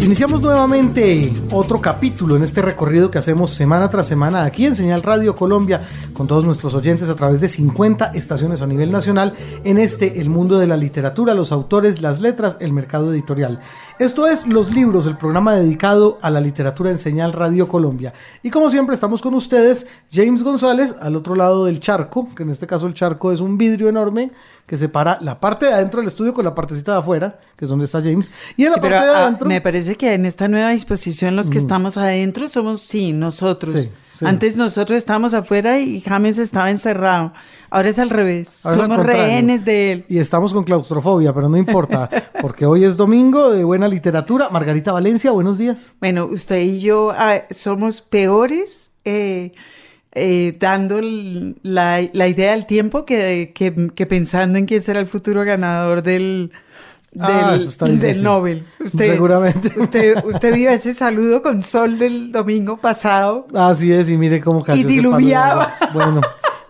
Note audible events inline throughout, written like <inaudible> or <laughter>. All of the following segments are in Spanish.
Iniciamos nuevamente otro capítulo en este recorrido que hacemos semana tras semana aquí en Señal Radio Colombia con todos nuestros oyentes a través de 50 estaciones a nivel nacional en este El mundo de la literatura, los autores, las letras, el mercado editorial. Esto es Los Libros, el programa dedicado a la literatura en Señal Radio Colombia. Y como siempre estamos con ustedes, James González al otro lado del charco, que en este caso el charco es un vidrio enorme que separa la parte de adentro del estudio con la partecita de afuera, que es donde está James. Y en la parte de ah, adentro... me parece que en esta nueva disposición los que Mm. estamos adentro somos, sí, nosotros. Sí, sí. Antes nosotros estábamos afuera y James estaba encerrado. Ahora es al revés. Ahora es al somos rehenes de él. Y estamos con claustrofobia, pero no importa, <laughs> porque hoy es domingo de buena literatura. Margarita Valencia, buenos días. Bueno, usted y yo ah, somos peores eh, eh, dando la, la idea del tiempo que, que- que pensando en quién será el futuro ganador del, del, Ah, del. Nobel. <laughs> Usted, Seguramente. Usted, usted vio ese saludo con sol del domingo pasado. Así es, y mire cómo cayó. Y diluviaba. Bueno,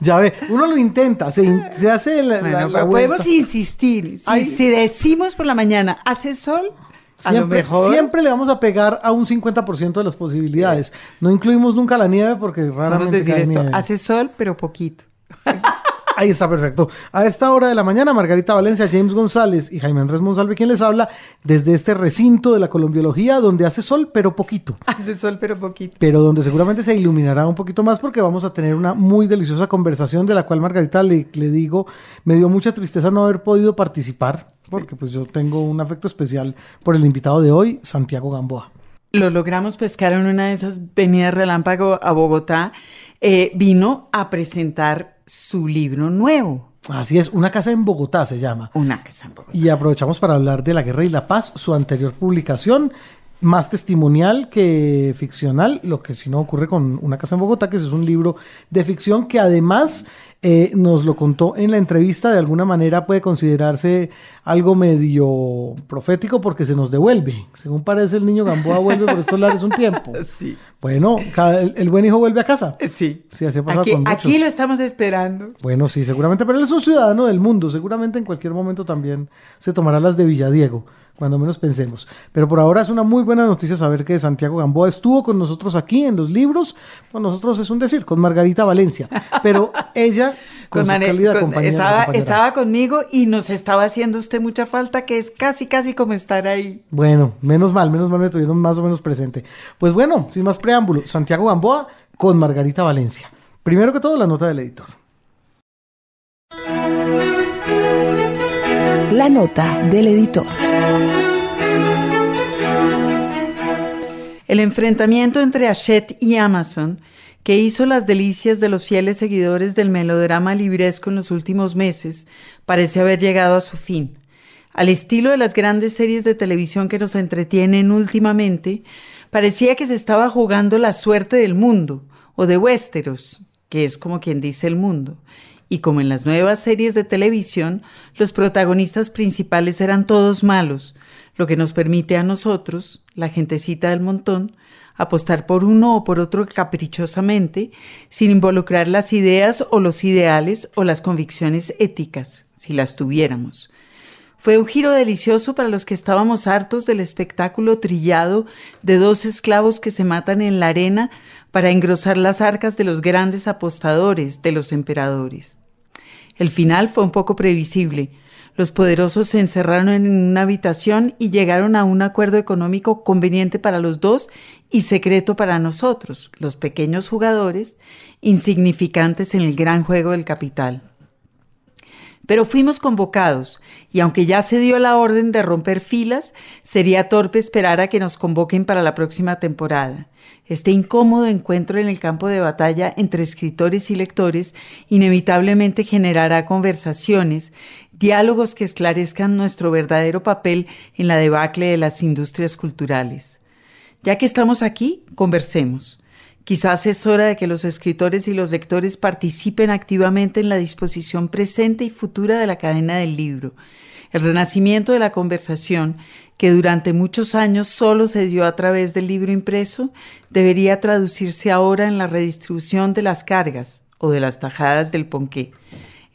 ya ve, uno lo intenta, se, in- se hace la, Bueno, la- podemos insistir. Si, Ay. si decimos por la mañana, hace sol, a lo Siempre, mejor. siempre le vamos a pegar a un 50% de las posibilidades. No incluimos nunca la nieve porque Vamos a raramente decir cae esto, nieve. hace sol, pero poquito. <laughs> Ahí está perfecto. A esta hora de la mañana, Margarita Valencia, James González y Jaime Andrés Monsalve, quien les habla desde este recinto de la colombiología donde hace sol, pero poquito. <laughs> Hace sol, pero poquito. pero donde seguramente se iluminará un poquito más porque vamos a tener una muy deliciosa conversación de la cual Margarita le, le digo, me dio mucha tristeza no haber podido participar porque pues yo tengo un afecto especial por el invitado de hoy, Santiago Gamboa. Lo logramos pescar en una de esas venidas relámpago a Bogotá. Eh, vino a presentar su libro nuevo, Así es, Una casa en Bogotá se llama. Una casa en Bogotá. Y aprovechamos para hablar de La Guerra y la Paz, su anterior publicación, más testimonial que ficcional, lo que si no ocurre con Una Casa en Bogotá, que es un libro de ficción que además eh, nos lo contó en la entrevista, de alguna manera puede considerarse algo medio profético porque se nos devuelve. Según parece, el niño Gamboa vuelve por estos lares un tiempo. <laughs> Sí. Bueno, cada- el, el buen hijo vuelve a casa. Sí. Sí, así ha pasado Aquí, con muchos. aquí lo estamos esperando. Bueno, sí, seguramente, pero él es un ciudadano del mundo. Seguramente en cualquier momento también se tomará las de Villadiego, cuando menos pensemos. Pero por ahora es una muy buena noticia saber que Santiago Gamboa estuvo con nosotros aquí en los libros. Con nosotros es un decir, con Margarita Valencia. Pero <laughs> ella, con, su Mane- cálida con- estaba, estaba conmigo y nos estaba haciendo usted mucha falta, que es casi, casi como estar ahí. Bueno, menos mal, menos mal me tuvieron más o menos presente. Pues bueno, sin más preámbulo, Santiago Gamboa con Margarita Valencia. Primero que todo, la nota del editor. La nota del editor. El enfrentamiento entre Hachette y Amazon, que hizo las delicias de los fieles seguidores del melodrama libresco en los últimos meses, parece haber llegado a su fin. Al estilo de las grandes series de televisión que nos entretienen últimamente, parecía que se estaba jugando la suerte del mundo, o de Westeros, que es como quien dice el mundo. Y como en las nuevas series de televisión, los protagonistas principales eran todos malos, lo que nos permite a nosotros, la gentecita del montón, apostar por uno o por otro caprichosamente, sin involucrar las ideas o los ideales o las convicciones éticas, si las tuviéramos. Fue un giro delicioso para los que estábamos hartos del espectáculo trillado de dos esclavos que se matan en la arena para engrosar las arcas de los grandes apostadores, de los emperadores. El final fue un poco previsible. Los poderosos se encerraron en una habitación y llegaron a un acuerdo económico conveniente para los dos y secreto para nosotros, los pequeños jugadores, insignificantes en el gran juego del capital. Pero fuimos convocados, y aunque ya se dio la orden de romper filas, sería torpe esperar a que nos convoquen para la próxima temporada. Este incómodo encuentro en el campo de batalla entre escritores y lectores inevitablemente generará conversaciones, diálogos que esclarezcan nuestro verdadero papel en la debacle de las industrias culturales. Ya que estamos aquí, conversemos. Quizás es hora de que los escritores y los lectores participen activamente en la disposición presente y futura de la cadena del libro. El renacimiento de la conversación, que durante muchos años solo se dio a través del libro impreso, debería traducirse ahora en la redistribución de las cargas o de las tajadas del ponqué.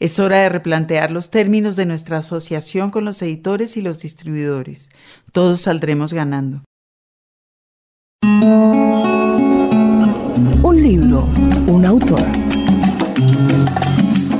Es hora de replantear los términos de nuestra asociación con los editores y los distribuidores. Todos saldremos ganando. Un libro, un autor.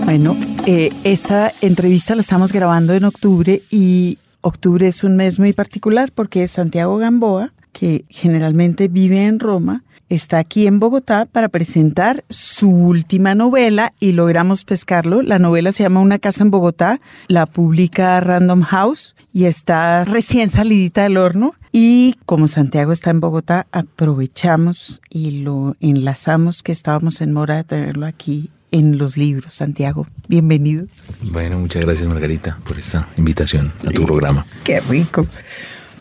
Bueno, eh, esta entrevista la estamos grabando en octubre y octubre es un mes muy particular porque Santiago Gamboa, que generalmente vive en Roma, está aquí en Bogotá para presentar su última novela y logramos pescarlo. La novela se llama Una casa en Bogotá, la publica Random House y está recién salidita del horno. Y como Santiago está en Bogotá, aprovechamos y lo enlazamos que estábamos en mora de tenerlo aquí en los libros. Santiago, bienvenido. Bueno, muchas gracias Margarita por esta invitación a tu programa. Qué rico.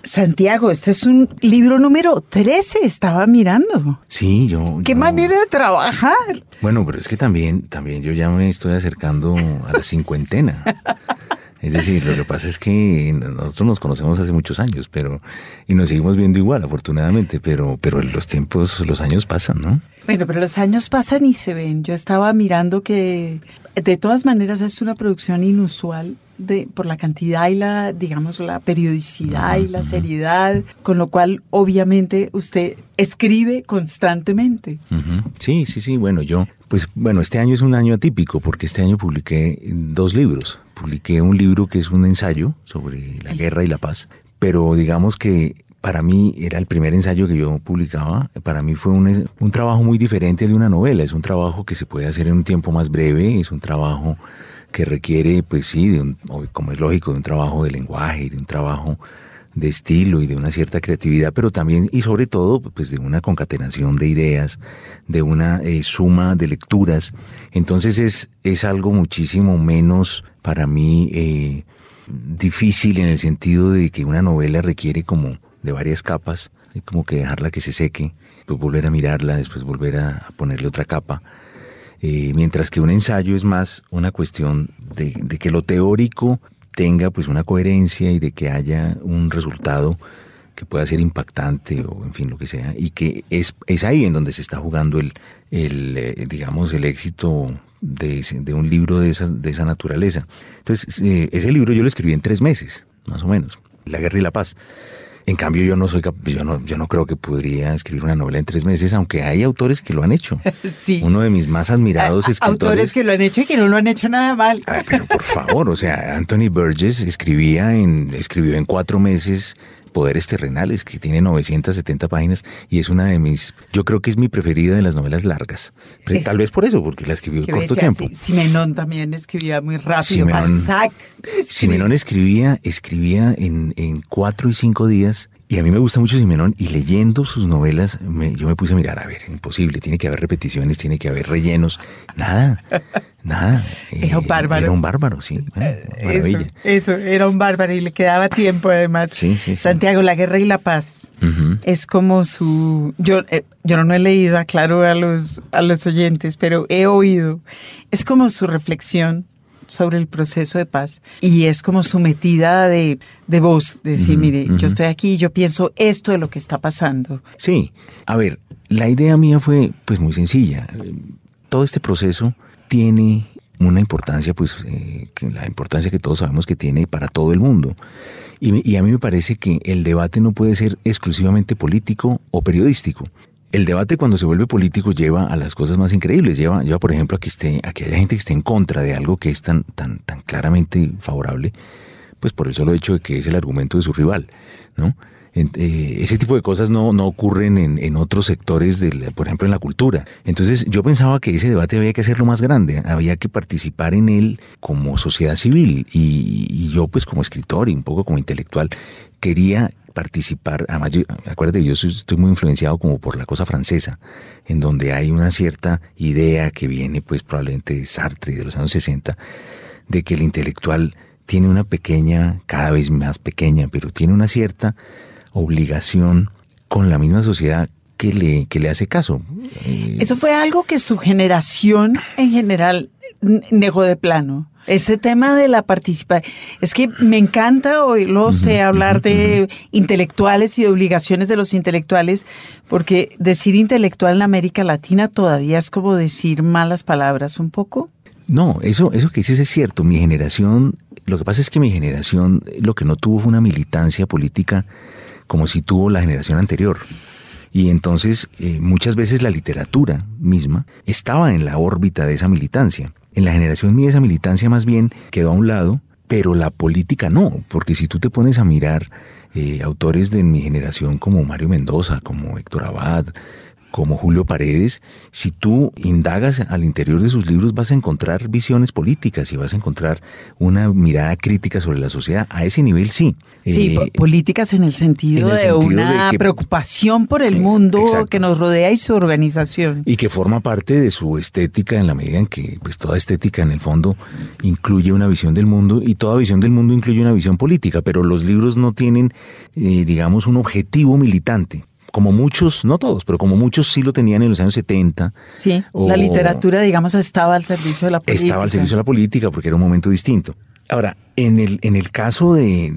Santiago, este es un libro número 13, estaba mirando. Sí, yo... ¿Qué yo- manera de trabajar? Bueno, pero es que también, también yo ya me estoy acercando a la cincuentena. <laughs> Es decir, lo que pasa es que nosotros nos conocemos hace muchos años, pero y nos seguimos viendo igual, afortunadamente, pero pero los tiempos, los años pasan, ¿no? Bueno, pero los años pasan y se ven. Yo estaba mirando que de todas maneras es una producción inusual de, por la cantidad y la, digamos, la periodicidad y la seriedad, con lo cual obviamente usted escribe constantemente. Sí, sí, sí. Bueno, yo, pues bueno, este año es un año atípico porque este año publiqué dos libros. Publiqué un libro que es un ensayo sobre la guerra y la paz, pero digamos que para mí era el primer ensayo que yo publicaba. Para mí fue un, un trabajo muy diferente de una novela. Es un trabajo que se puede hacer en un tiempo más breve. Es un trabajo que requiere, pues sí, de un, como es lógico, de un trabajo de lenguaje de un trabajo de estilo y de una cierta creatividad, pero también y sobre todo pues de una concatenación de ideas, de una eh, suma de lecturas. Entonces es, es algo muchísimo menos para mí eh, difícil en el sentido de que una novela requiere como de varias capas, como que dejarla que se seque, pues volver a mirarla, después volver a ponerle otra capa. Eh, mientras que un ensayo es más una cuestión de, de, que lo teórico tenga pues una coherencia y de que haya un resultado que pueda ser impactante o en fin lo que sea y que es, es ahí en donde se está jugando el, el eh, digamos el éxito de, de, un libro de esa, de esa naturaleza. Entonces eh, ese libro yo lo escribí en tres meses más o menos, La guerra y la paz. En cambio, yo no soy yo no, yo no creo que podría escribir una novela en tres meses, aunque hay autores que lo han hecho. <laughs> Sí. Uno de mis más admirados escritores. Autores que lo han hecho y que no lo han hecho nada mal. Ay, pero por favor, o sea, Anthony Burgess escribía en, escribió en cuatro meses Poderes Terrenales, que tiene 970 páginas y es una de mis, yo creo que es mi preferida de las novelas largas. Es, Tal vez por eso, porque la escribió en corto tiempo. Simenón también escribía muy rápido. Simenón, Balzac. Simenón escribía, escribía en, en cuatro y cinco días y a mí me gusta mucho Simenón y leyendo sus novelas me, yo me puse a mirar, a ver, imposible, tiene que haber repeticiones, tiene que haber rellenos, nada, <laughs> nada. Era un bárbaro. Era un bárbaro, sí. Bueno, maravilla. Eso, eso, era un bárbaro y le quedaba tiempo además. Sí, sí, sí. Santiago, La Guerra y la Paz uh -huh. es como su... Yo, eh, yo no he leído, aclaro a los, a los oyentes, pero he oído. Es como su reflexión sobre el proceso de paz y es como su metida de, de voz, de decir, uh -huh, mire, uh -huh. yo estoy aquí y yo pienso esto de lo que está pasando. Sí, a ver, la idea mía fue pues muy sencilla. Todo este proceso tiene una importancia, pues eh, que la importancia que todos sabemos que tiene para todo el mundo. Y, y a mí me parece que el debate no puede ser exclusivamente político o periodístico el debate cuando se vuelve político lleva a las cosas más increíbles. Lleva, lleva por ejemplo, a que, esté, a que haya gente que esté en contra de algo que es tan, tan, tan claramente favorable, pues por el solo hecho de que es el argumento de su rival, ¿no? Eh, ese tipo de cosas no, no ocurren en, en otros sectores, del, por ejemplo, en la cultura. Entonces yo pensaba que ese debate había que hacerlo más grande, había que participar en él como sociedad civil y, y yo pues como escritor y un poco como intelectual quería participar, además yo, acuérdate, yo estoy muy influenciado como por la cosa francesa, en donde hay una cierta idea que viene pues probablemente de Sartre y de los años 60, de que el intelectual tiene una pequeña, cada vez más pequeña, pero tiene una cierta obligación con la misma sociedad que le, que le hace caso. Eso fue algo que su generación en general negó de plano. Ese tema de la participación, es que me encanta oírlo sé hablar de intelectuales y de obligaciones de los intelectuales, porque decir intelectual en América Latina todavía es como decir malas palabras un poco. No, eso, eso que dices es cierto. Mi generación, lo que pasa es que mi generación lo que no tuvo fue una militancia política como si tuvo la generación anterior. Y entonces eh, muchas veces la literatura misma estaba en la órbita de esa militancia. En la generación mía esa militancia más bien quedó a un lado, pero la política no, porque si tú te pones a mirar eh, autores de mi generación como Mario Mendoza, como Héctor Abad, como Julio Paredes, si tú indagas al interior de sus libros vas a encontrar visiones políticas y vas a encontrar una mirada crítica sobre la sociedad. A ese nivel sí. Sí, eh, políticas en el sentido, de una preocupación por el eh, mundo que nos rodea y su organización. Y que forma parte de su estética en la medida en que pues toda estética en el fondo incluye una visión del mundo y toda visión del mundo incluye una visión política, pero los libros no tienen, eh, digamos, un objetivo militante como muchos, no todos, pero como muchos sí lo tenían en los años 70. Sí, la literatura, digamos, estaba al servicio de la política. Estaba al servicio de la política porque era un momento distinto. Ahora, en el, en el caso de,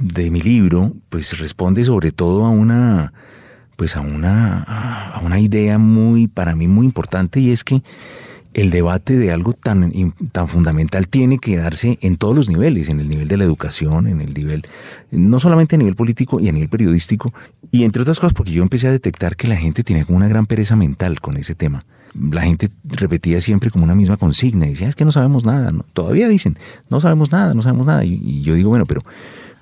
de, mi libro, pues responde sobre todo a una, pues a una, a una idea muy, para mí muy importante y es que el debate de algo tan, tan fundamental tiene que darse en todos los niveles, en el nivel de la educación, en el nivel, no solamente a nivel político y a nivel periodístico, y entre otras cosas porque yo empecé a detectar que la gente tenía como una gran pereza mental con ese tema. La gente repetía siempre como una misma consigna, y decía, es que no sabemos nada, todavía dicen, no sabemos nada, no sabemos nada, y yo digo, bueno, pero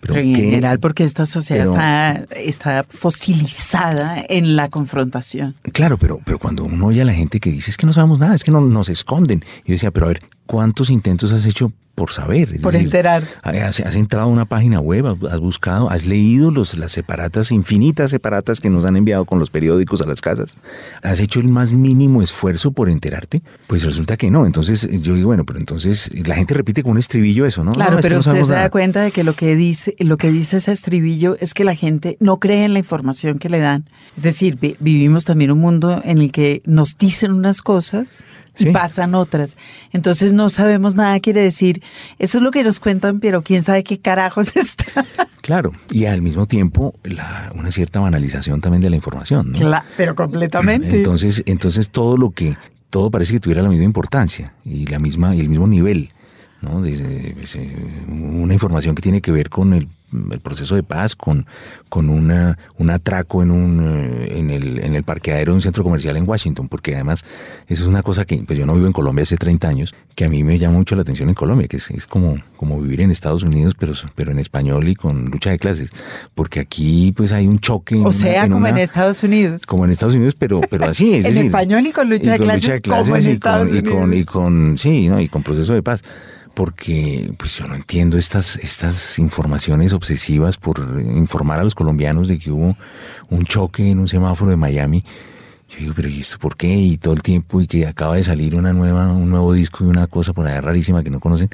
pero, en general, porque esta sociedad está, fosilizada en la confrontación. Claro, pero, pero cuando uno oye a la gente que dice es que no sabemos nada, es que no, nos esconden. Yo decía, pero a ver, ¿cuántos intentos has hecho por saber. por enterar. Has, entrado a una página web, has buscado, has leído los, las separatas, infinitas separatas que nos han enviado con los periódicos a las casas. ¿Has hecho el más mínimo esfuerzo por enterarte? Pues resulta que no. Entonces yo digo, bueno, pero entonces la gente repite con un estribillo eso, ¿no? Claro, pero usted se da cuenta de que lo que dice, lo que dice ese estribillo es que la gente no cree en la información que le dan. Es decir, vivimos también un mundo en el que nos dicen unas cosas y pasan otras. Entonces no sabemos nada, quiere decir, eso es lo que nos cuentan, pero quién sabe qué carajos <laughs> está. Claro, y al mismo tiempo la, una cierta banalización también de la información. ¿no? Claro, pero completamente. Entonces, entonces todo lo que, todo parece que tuviera la misma importancia y la misma, y el mismo nivel. ¿no? Desde, eh, una información que tiene que ver con el el proceso de paz con, con una, un atraco en, un, eh, en, el, en el parqueadero de un centro comercial en Washington, porque además eso es una cosa que pues yo no vivo en Colombia hace 30 años, que a mí me llama mucho la atención en Colombia, que es, como, como vivir en Estados Unidos, pero, pero en español y con lucha de clases, porque aquí pues hay un choque. O sea, como en Estados Unidos. Como en Estados Unidos, pero, pero así, es <laughs> en español y con lucha, de, clases, como en Estados Unidos. Y con, y con, sí, ¿no? y con proceso de paz porque pues yo no entiendo estas, estas informaciones obsesivas por informar a los colombianos de que hubo un choque en un semáforo de Miami. Yo digo, pero ¿y esto por qué? Y todo el tiempo, y que acaba de salir una nueva, un nuevo disco y una cosa por allá rarísima que no conocen.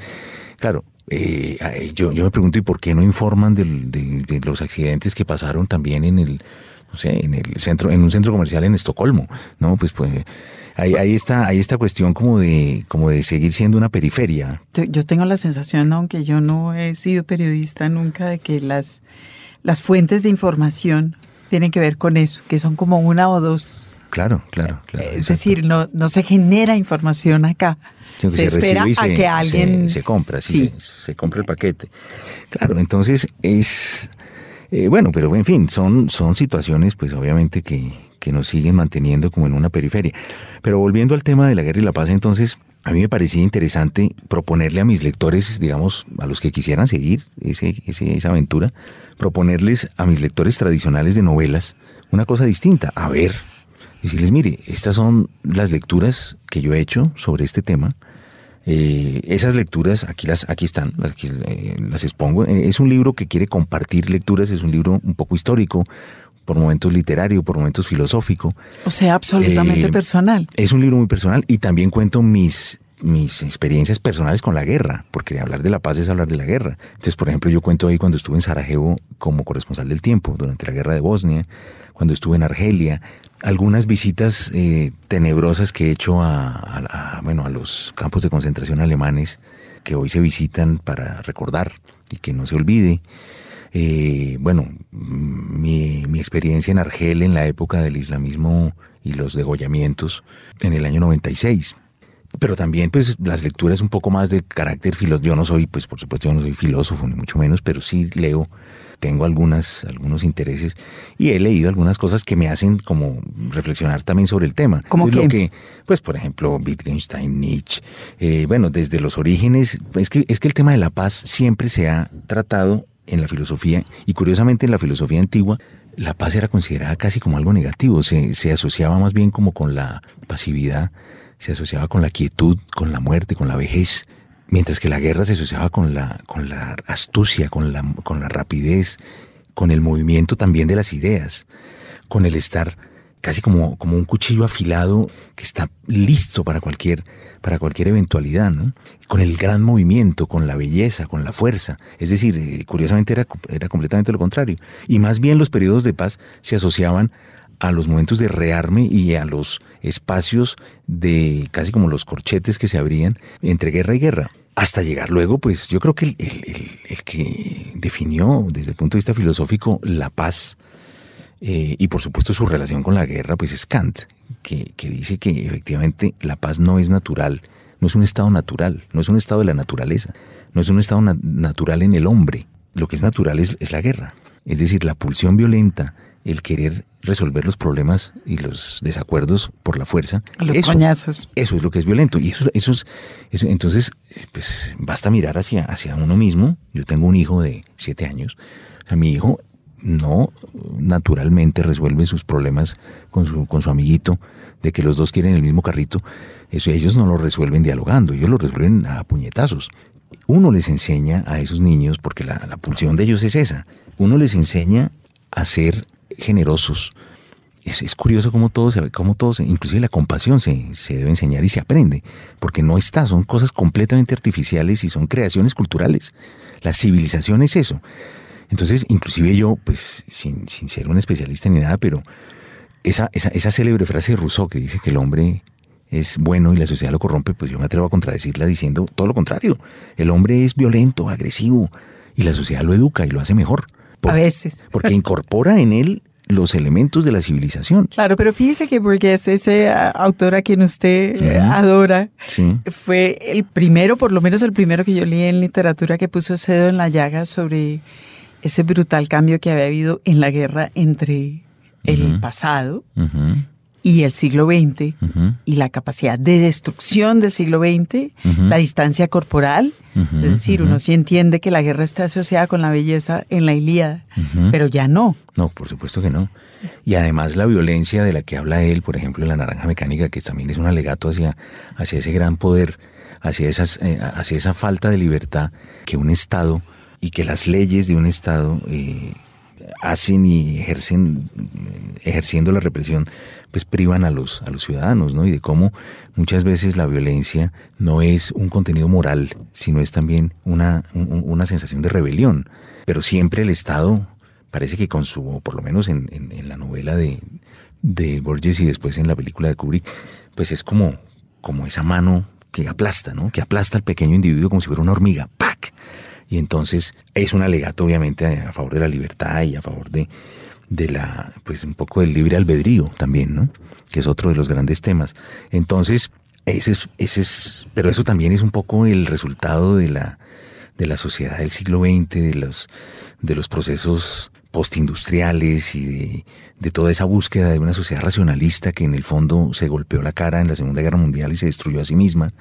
Claro, eh, yo, yo me pregunto, ¿y por qué no informan de, de, los accidentes que pasaron también en el, no sé, en el centro, en un centro comercial en Estocolmo? No, pues pues Ahí, ahí, está, ahí esta cuestión como de, como de seguir siendo una periferia. Yo tengo la sensación, aunque yo no he sido periodista nunca, de que las, las fuentes de información tienen que ver con eso, que son como una o dos. Claro, claro, claro. Es decir, no, no se genera información acá. Se, espera a que alguien... Se, compra, sí, Se, compra el paquete. Claro, entonces es... Eh, bueno, pero en fin, son, son situaciones pues obviamente que, que nos siguen manteniendo como en una periferia. Pero volviendo al tema de la guerra y la paz, entonces, a mí me parecía interesante proponerle a mis lectores, digamos, a los que quisieran seguir ese, esa aventura, proponerles a mis lectores tradicionales de novelas una cosa distinta. A ver, decirles, mire, estas son las lecturas que yo he hecho sobre este tema. Eh, esas lecturas, aquí, las, aquí están, aquí, eh, las expongo. Eh, es un libro que quiere compartir lecturas, es un libro un poco histórico, por momentos literario, por momentos filosófico. O sea, absolutamente eh, personal. Es un libro muy personal y también cuento mis mis experiencias personales con la guerra, porque hablar de la paz es hablar de la guerra. Entonces, por ejemplo, yo cuento ahí cuando estuve en Sarajevo como corresponsal del tiempo, durante la guerra de Bosnia, cuando estuve en Argelia, algunas visitas eh, tenebrosas que he hecho a, bueno, a los campos de concentración alemanes, que hoy se visitan para recordar y que no se olvide. Eh, bueno, mi, mi, experiencia en Argel en la época del islamismo y los degollamientos en el año 96. Pero también, pues, las lecturas un poco más de carácter filosófico. Yo no soy, pues, por supuesto, yo no soy filósofo, ni mucho menos, pero sí leo, tengo algunas, algunos intereses y he leído algunas cosas que me hacen como reflexionar también sobre el tema. ¿Cómo Lo que, pues, por ejemplo, Wittgenstein, Nietzsche. Eh, bueno, desde los orígenes, es que, es que el tema de la paz siempre se ha tratado en la filosofía y curiosamente en la filosofía antigua la paz era considerada casi como algo negativo, se, se, asociaba más bien como con la pasividad, se asociaba con la quietud, con la muerte, con la vejez, mientras que la guerra se asociaba con la, con la astucia, con la, con la rapidez, con el movimiento también de las ideas, con el estar casi como, como un cuchillo afilado que está listo para cualquier, para cualquier eventualidad, ¿no? con el gran movimiento, con la belleza, con la fuerza. Es decir, eh, curiosamente era, era completamente lo contrario. Y más bien los periodos de paz se asociaban a los momentos de rearme y a los espacios de casi como los corchetes que se abrían entre guerra y guerra. Hasta llegar luego, pues yo creo que el, que definió desde el punto de vista filosófico la paz eh, y por supuesto su relación con la guerra, pues es Kant, que, que dice que efectivamente la paz no es natural, no es un estado natural, no es un estado de la naturaleza, no es un estado na natural en el hombre. Lo que es natural es, es, la guerra. Es decir, la pulsión violenta, el querer resolver los problemas y los desacuerdos por la fuerza. Los eso, coñazos. Eso es lo que es violento. Y eso, eso es, eso, entonces, pues basta mirar hacia, hacia uno mismo. Yo tengo un hijo de siete años. O sea, mi hijo no naturalmente resuelve sus problemas con su, con su amiguito, de que los dos quieren el mismo carrito, eso ellos no lo resuelven dialogando, ellos lo resuelven a puñetazos. Uno les enseña a esos niños, porque la, la pulsión de ellos es esa, uno les enseña a ser generosos. Es, es curioso cómo todo, se, cómo todo se, inclusive la compasión se, se debe enseñar y se aprende, porque no está, son cosas completamente artificiales y son creaciones culturales. La civilización es eso. Entonces, inclusive yo, pues, sin, sin ser un especialista ni nada, pero esa, esa, esa, célebre frase de Rousseau que dice que el hombre es bueno y la sociedad lo corrompe, pues yo me atrevo a contradecirla diciendo todo lo contrario. El hombre es violento, agresivo, y la sociedad lo educa y lo hace mejor. Por, a veces. <laughs> Porque incorpora en él los elementos de la civilización. Claro, pero fíjese que Burgués, ese autor a quien usted uh -huh. adora, sí. fue el primero, por lo menos el primero que yo leí en literatura que puso ese dedo en la llaga sobre ese brutal cambio que había habido en la guerra entre el uh -huh. pasado uh -huh. y el siglo XX y la capacidad de destrucción del siglo XX, la distancia corporal. Es decir, uno sí entiende que la guerra está asociada con la belleza en la Ilíada, pero ya no. No, por supuesto que no. Y además la violencia de la que habla él, por ejemplo, en la naranja mecánica, que también es un alegato hacia, hacia ese gran poder, hacia, esas, eh, hacia esa falta de libertad que un Estado y que las leyes de un Estado eh, hacen y ejercen, ejerciendo la represión, pues privan a los, a los ciudadanos, ¿no? Y de cómo muchas veces la violencia no es un contenido moral, sino es también una, un, una sensación de rebelión. Pero siempre el Estado, parece que con su, o por lo menos en, en, en la novela de, de Borges y después en la película de Kubrick, pues es como, como esa mano que aplasta, ¿no? Que aplasta al pequeño individuo como si fuera una hormiga. ¡Pac! Y entonces es un alegato obviamente a favor de la libertad y a favor de, de la, pues un poco del libre albedrío también, ¿no? Que es otro de los grandes temas. Entonces, ese es, ese es, pero eso también es un poco el resultado de la, de la sociedad del siglo XX, de los, de los procesos postindustriales y de, de toda esa búsqueda de una sociedad racionalista que en el fondo se golpeó la cara en la Segunda Guerra Mundial y se destruyó a sí misma.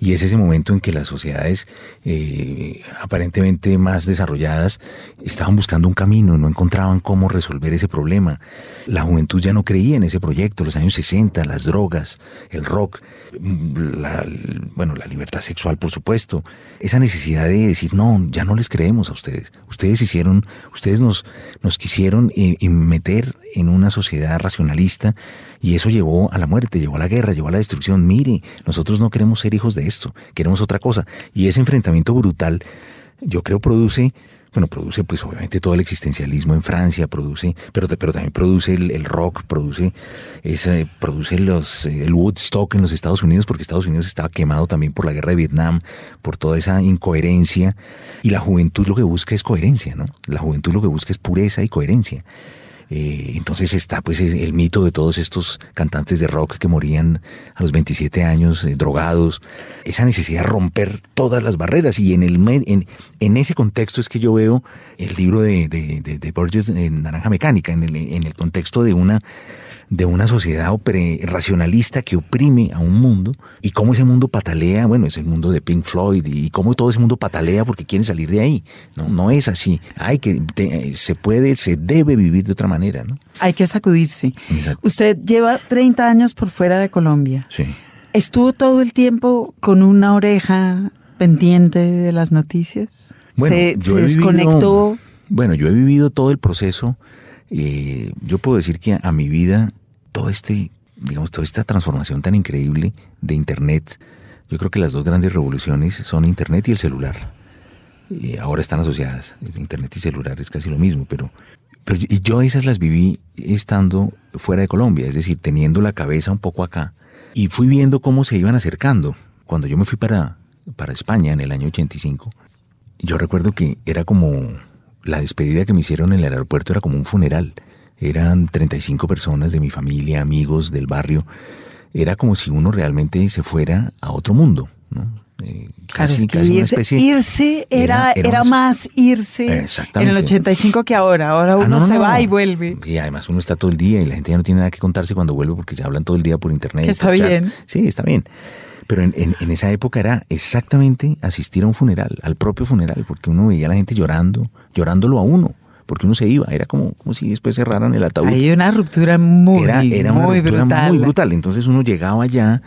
Y es ese momento en que las sociedades eh, aparentemente más desarrolladas estaban buscando un camino, no encontraban cómo resolver ese problema. La juventud ya no creía en ese proyecto, los años 60, las drogas, el rock, la, bueno, la libertad sexual, por supuesto. Esa necesidad de decir, no, ya no les creemos a ustedes. Ustedes hicieron, ustedes nos, nos quisieron eh, meter una sociedad racionalista y eso llevó a la muerte, llevó a la guerra, llevó a la destrucción. Mire, nosotros no queremos ser hijos de esto, queremos otra cosa. Y ese enfrentamiento brutal, yo creo, produce bueno, produce pues obviamente todo el existencialismo en Francia, produce, pero, pero también produce el, rock, produce, ese, produce los, el Woodstock en los Estados Unidos, porque Estados Unidos estaba quemado también por la guerra de Vietnam, por toda esa incoherencia, y la juventud lo que busca es coherencia, ¿no? La juventud lo que busca es pureza y coherencia. Eh, entonces está pues el mito de todos estos cantantes de rock que morían a los 27 años eh, drogados, esa necesidad de romper todas las barreras. Y en, el, en, en ese contexto es que yo veo el libro de, de, de, de Borges en Naranja Mecánica, en el, en el contexto de una de una sociedad racionalista que oprime a un mundo y cómo ese mundo patalea, bueno, es el mundo de Pink Floyd y cómo todo ese mundo patalea porque quieren salir de ahí. No, no es así. Hay que, se puede, se debe vivir de otra manera, ¿no? Hay que sacudirse. Usted lleva 30 años por fuera de Colombia. Sí. ¿Estuvo todo el tiempo con una oreja pendiente de las noticias? Bueno, ¿Se, desconectó? bueno, yo he vivido todo el proceso. Eh, yo puedo decir que a mi vida todo este, digamos, toda esta transformación tan increíble de Internet, yo creo que las dos grandes revoluciones son Internet y el celular. Y ahora están asociadas. Internet y celular es casi lo mismo, pero, pero yo esas las viví estando fuera de Colombia, es decir, teniendo la cabeza un poco acá. Y fui viendo cómo se iban acercando. Cuando yo me fui para, para España en el año 85, yo recuerdo que era como la despedida que me hicieron en el aeropuerto, era como un funeral eran 35 personas de mi familia, amigos del barrio. Era como si uno realmente se fuera a otro mundo, ¿no? Eh, casi, irse, irse era, era, más irse en el 85 que ahora. Ahora ah, uno se va y vuelve. Y además uno está todo el día y la gente ya no tiene nada que contarse cuando vuelve porque se hablan todo el día por internet. está bien. Sí, está bien. Pero en, en, esa época era exactamente asistir a un funeral, al propio funeral, porque uno veía a la gente llorando, llorándolo a uno porque uno se iba, era como, como si después cerraran el ataúd. Hay una ruptura muy, era, era una ruptura muy brutal. Entonces uno llegaba allá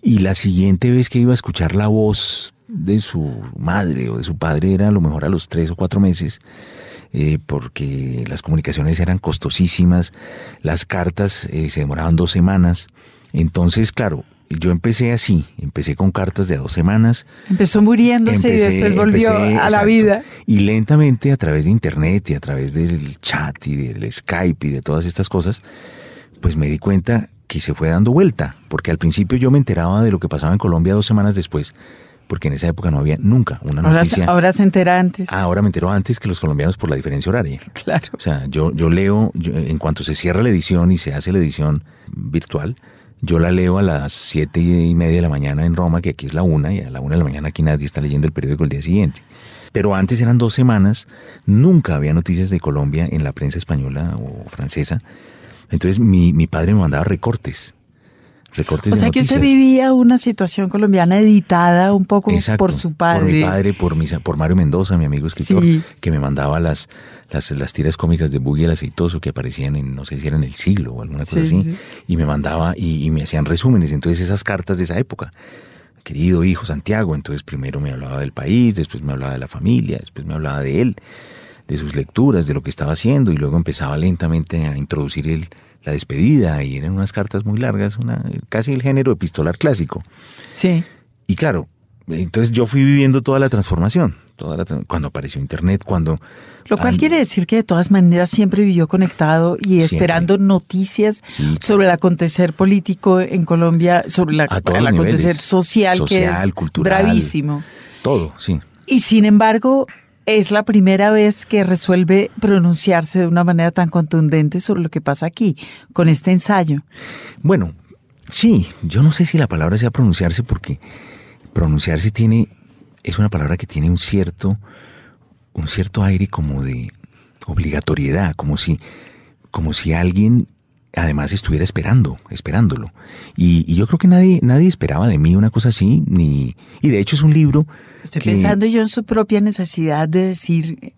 y la siguiente vez que iba a escuchar la voz de su madre o de su padre era a lo mejor a los tres o cuatro meses. Eh, porque las comunicaciones eran costosísimas, las cartas eh, se demoraban dos semanas. Entonces, claro, yo empecé así, empecé con cartas de dos semanas. Empezó muriéndose y después volvió a la vida. Y lentamente a través de internet y a través del chat y del Skype y de todas estas cosas, pues me di cuenta que se fue dando vuelta, porque al principio yo me enteraba de lo que pasaba en Colombia dos semanas después, porque en esa época no había nunca una noticia. Ahora, se entera antes. Ah, ahora me entero antes que los colombianos por la diferencia horaria. <laughs> Claro. O sea, yo, yo leo, en cuanto se cierra la edición y se hace la edición virtual, yo la leo a las siete y media de la mañana en Roma, que aquí es la una, y a la una de la mañana aquí nadie está leyendo el periódico el día siguiente. Pero antes eran dos semanas, nunca había noticias de Colombia en la prensa española o francesa. Entonces mi, mi padre me mandaba recortes o sea que usted vivía una situación colombiana editada un poco por su padre. Por mi padre, por, mi, por Mario Mendoza, mi amigo escritor, que me mandaba las, las, las, tiras cómicas de Buggy el Aceitoso que aparecían en, no sé si era en el siglo o alguna cosa así, y me mandaba y, me hacían resúmenes. Entonces esas cartas de esa época, querido hijo Santiago, entonces primero me hablaba del país, después me hablaba de la familia, después me hablaba de él, de sus lecturas, de lo que estaba haciendo, y luego empezaba lentamente a introducir el la despedida y eran unas cartas muy largas, una, casi el género epistolar clásico. Sí. Y claro, entonces yo fui viviendo toda la transformación, toda cuando apareció Internet, cuando... Lo cual quiere decir que de todas maneras siempre vivió conectado y esperando noticias sobre el acontecer político en Colombia, sobre la, el acontecer social, que es cultural, bravísimo. Todo, sí. Y sin embargo, es la primera vez que resuelve pronunciarse de una manera tan contundente sobre lo que pasa aquí, con este ensayo. Bueno, sí, yo no sé si la palabra sea pronunciarse porque pronunciarse tiene, es una palabra que tiene un cierto, un cierto aire como de obligatoriedad, como si, como si alguien además estuviera esperando, esperándolo. Y, yo creo que nadie, nadie esperaba de mí una cosa así, ni, y de hecho es un libro. Estoy pensando yo en su propia necesidad de decir.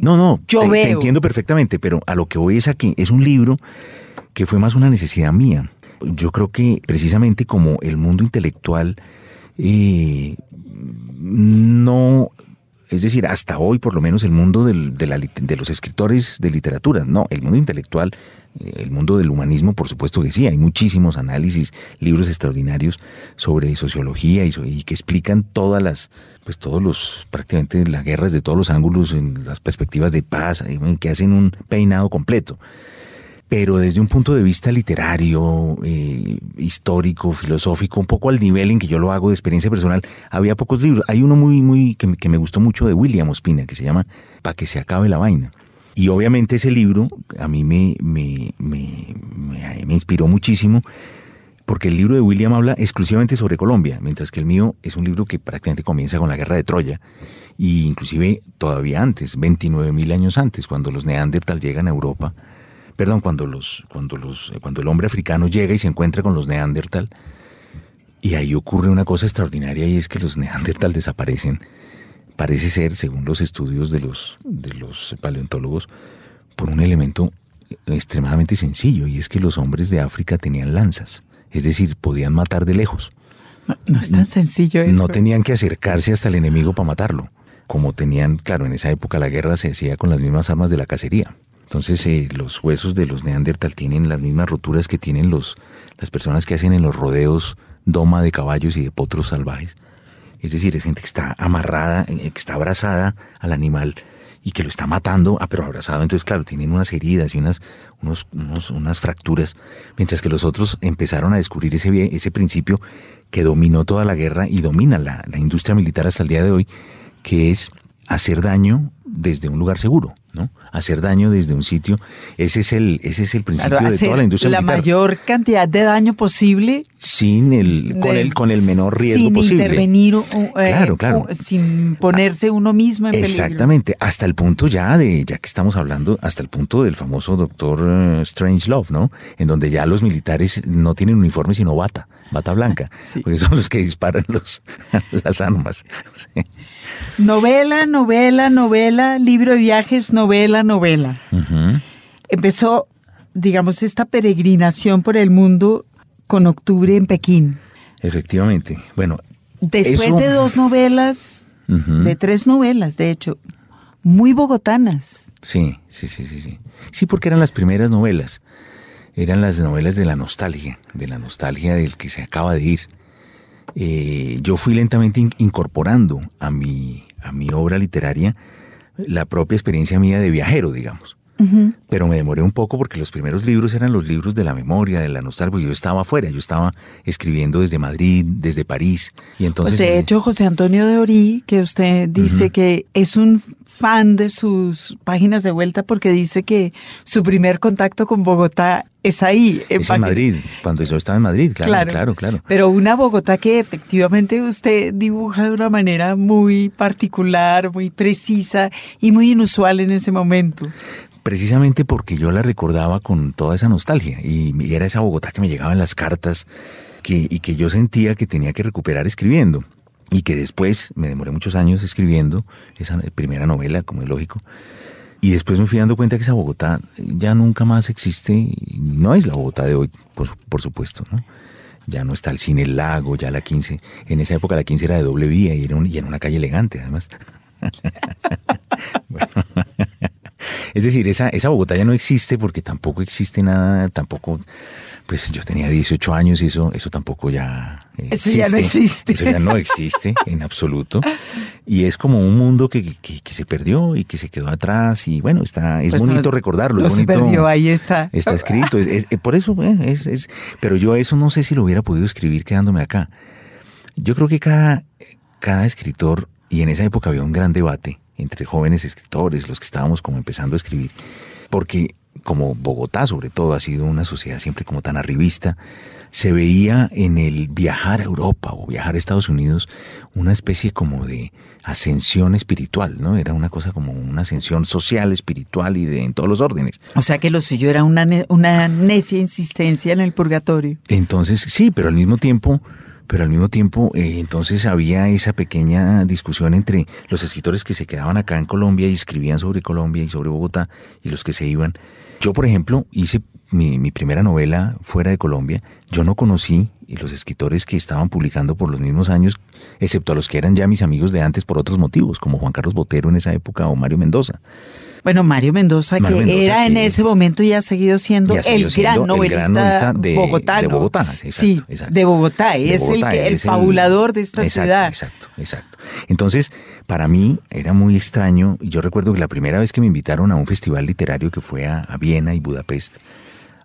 No, no, yo te, veo. te entiendo perfectamente, pero a lo que voy es aquí, es un libro que fue más una necesidad mía. Yo creo que precisamente como el mundo intelectual eh, no es decir, hasta hoy por lo menos el mundo de, la, de, los escritores de literatura, no, el mundo intelectual El mundo del humanismo, por supuesto que sí, hay muchísimos análisis, libros extraordinarios sobre sociología y, y que explican todas las, pues todos los, prácticamente las guerras de todos los ángulos, en las perspectivas de paz, eh, que hacen un peinado completo pero desde un punto de vista literario, eh, histórico, filosófico, un poco al nivel en que yo lo hago de experiencia personal, había pocos libros. Hay uno muy, muy, que, me gustó mucho de William Ospina, que se llama Pa' que se acabe la vaina. Y obviamente ese libro a mí me, me, me, me, inspiró muchísimo, porque el libro de William habla exclusivamente sobre Colombia, mientras que el mío es un libro que prácticamente comienza con la guerra de Troya, e inclusive todavía antes, 29 mil años antes, cuando los Neandertal llegan a Europa perdón, cuando, los, cuando, los, eh, cuando el hombre africano llega y se encuentra con los neandertal, y ahí ocurre una cosa extraordinaria y es que los neandertal desaparecen, parece ser, según los estudios de los, de los paleontólogos, por un elemento extremadamente sencillo, y es que los hombres de África tenían lanzas, es decir, podían matar de lejos. No, es tan sencillo eso. No tenían que acercarse hasta el enemigo para matarlo, como tenían, claro, en esa época la guerra se hacía con las mismas armas de la cacería. Entonces eh, los huesos de los neandertal tienen las mismas roturas que tienen los, las personas que hacen en los rodeos doma de caballos y de potros salvajes. Es decir, es gente que está amarrada, eh, que está abrazada al animal y que lo está matando, ah, pero abrazado. Entonces, claro, tienen unas heridas y unas, unos, unas fracturas, mientras que los otros empezaron a descubrir ese, ese principio que dominó toda la guerra y domina la, la industria militar hasta el día de hoy, que es hacer daño desde un lugar seguro, ¿no? Hacer daño desde un sitio, ese es el, ese es el principio de toda la industria la militar. mayor cantidad de daño posible sin el, con el, con el menor riesgo sin posible. intervenir, uh, eh, Claro, claro. uh, sin ponerse uno mismo en peligro. Exactamente, hasta el punto ya de, ya que estamos hablando, hasta el punto del famoso doctor eh, Strange Love, ¿no? En donde ya los militares no tienen uniforme sino bata, bata blanca, <laughs> Sí. porque son los que disparan los, <laughs> las armas. <laughs> Novela, novela, novela, libro de viajes, novela, novela. Ujú. Empezó, digamos, esta peregrinación por el mundo con octubre en Pekín. Efectivamente. Bueno, Después eso- de dos novelas, de tres novelas, de hecho, muy bogotanas. Sí, sí, sí, sí, sí. Sí, porque eran las primeras novelas. Eran las novelas de la nostalgia, de la nostalgia del que se acaba de ir. Eh, yo fui lentamente in- incorporando a mi, a mi obra literaria la propia experiencia mía de viajero, digamos. Pero me demoré un poco porque los primeros libros eran los libros de la memoria, de la nostalgia. Yo estaba afuera, yo estaba escribiendo desde Madrid, desde París. Y entonces, Pues de eh, hecho, José Antonio de Orí, que usted dice que es un fan de sus páginas de vuelta porque dice que su primer contacto con Bogotá es ahí. es en Madrid, cuando yo estaba en Madrid, claro, claro, claro. Pero una Bogotá que efectivamente usted dibuja de una manera muy particular, muy precisa y muy inusual en ese momento. Precisamente porque yo la recordaba con toda esa nostalgia y, y era esa Bogotá que me llegaba en las cartas que, y que yo sentía que tenía que recuperar escribiendo y que después me demoré muchos años escribiendo esa primera novela, como es lógico. Y después me fui dando cuenta que esa Bogotá ya nunca más existe y no es la Bogotá de hoy, por, por supuesto, ¿no? Ya no está el cine Lago, ya la 15. En esa época la 15 era de doble vía y era, un- y era una calle elegante, además. <laughs> Bueno. Es decir, esa, esa Bogotá ya no existe porque tampoco existe nada, tampoco, pues yo tenía 18 años y eso, eso tampoco ya eh, Eso ya no existe. Eso ya no existe en absoluto. Y es como un mundo que, que- que se perdió y que se quedó atrás y bueno, está, es Pues no, bonito recordarlo. no es se bonito, perdió, ahí está. Está escrito, es- es- por eso, eh, es, es- pero yo eso no sé si lo hubiera podido escribir quedándome acá. Yo creo que cada, cada escritor, y en esa época había un gran debate entre jóvenes escritores, los que estábamos como empezando a escribir, porque como Bogotá sobre todo ha sido una sociedad siempre como tan arribista, se veía en el viajar a Europa o viajar a Estados Unidos una especie como de ascensión espiritual, ¿no? Era una cosa como una ascensión social, espiritual y de en todos los órdenes. O sea que lo suyo era una, ne- una necia insistencia en el purgatorio. Entonces, sí, pero al mismo tiempo, pero al mismo tiempo, eh, entonces había esa pequeña discusión entre los escritores que se quedaban acá en Colombia y escribían sobre Colombia y sobre Bogotá y los que se iban. Yo, por ejemplo, hice mi, mi primera novela fuera de Colombia. Yo no conocí y los escritores que estaban publicando por los mismos años, excepto a los que eran ya mis amigos de antes por otros motivos, como Juan Carlos Botero en esa época o Mario Mendoza. Bueno, Mario Mendoza, Mario que Mendoza, era en ese momento y ha seguido siendo Y ha seguido el siendo gran el novelista, gran novelista de- bogotano. de Bogotá, exacto, sí, exacto. de Bogotá. de es Bogotá, el, que, el fabulador de esta exacto, ciudad. Exacto, exacto. Entonces, para mí era muy extraño. y Yo recuerdo que la primera vez que me invitaron a un festival literario que fue a, a Viena y Budapest,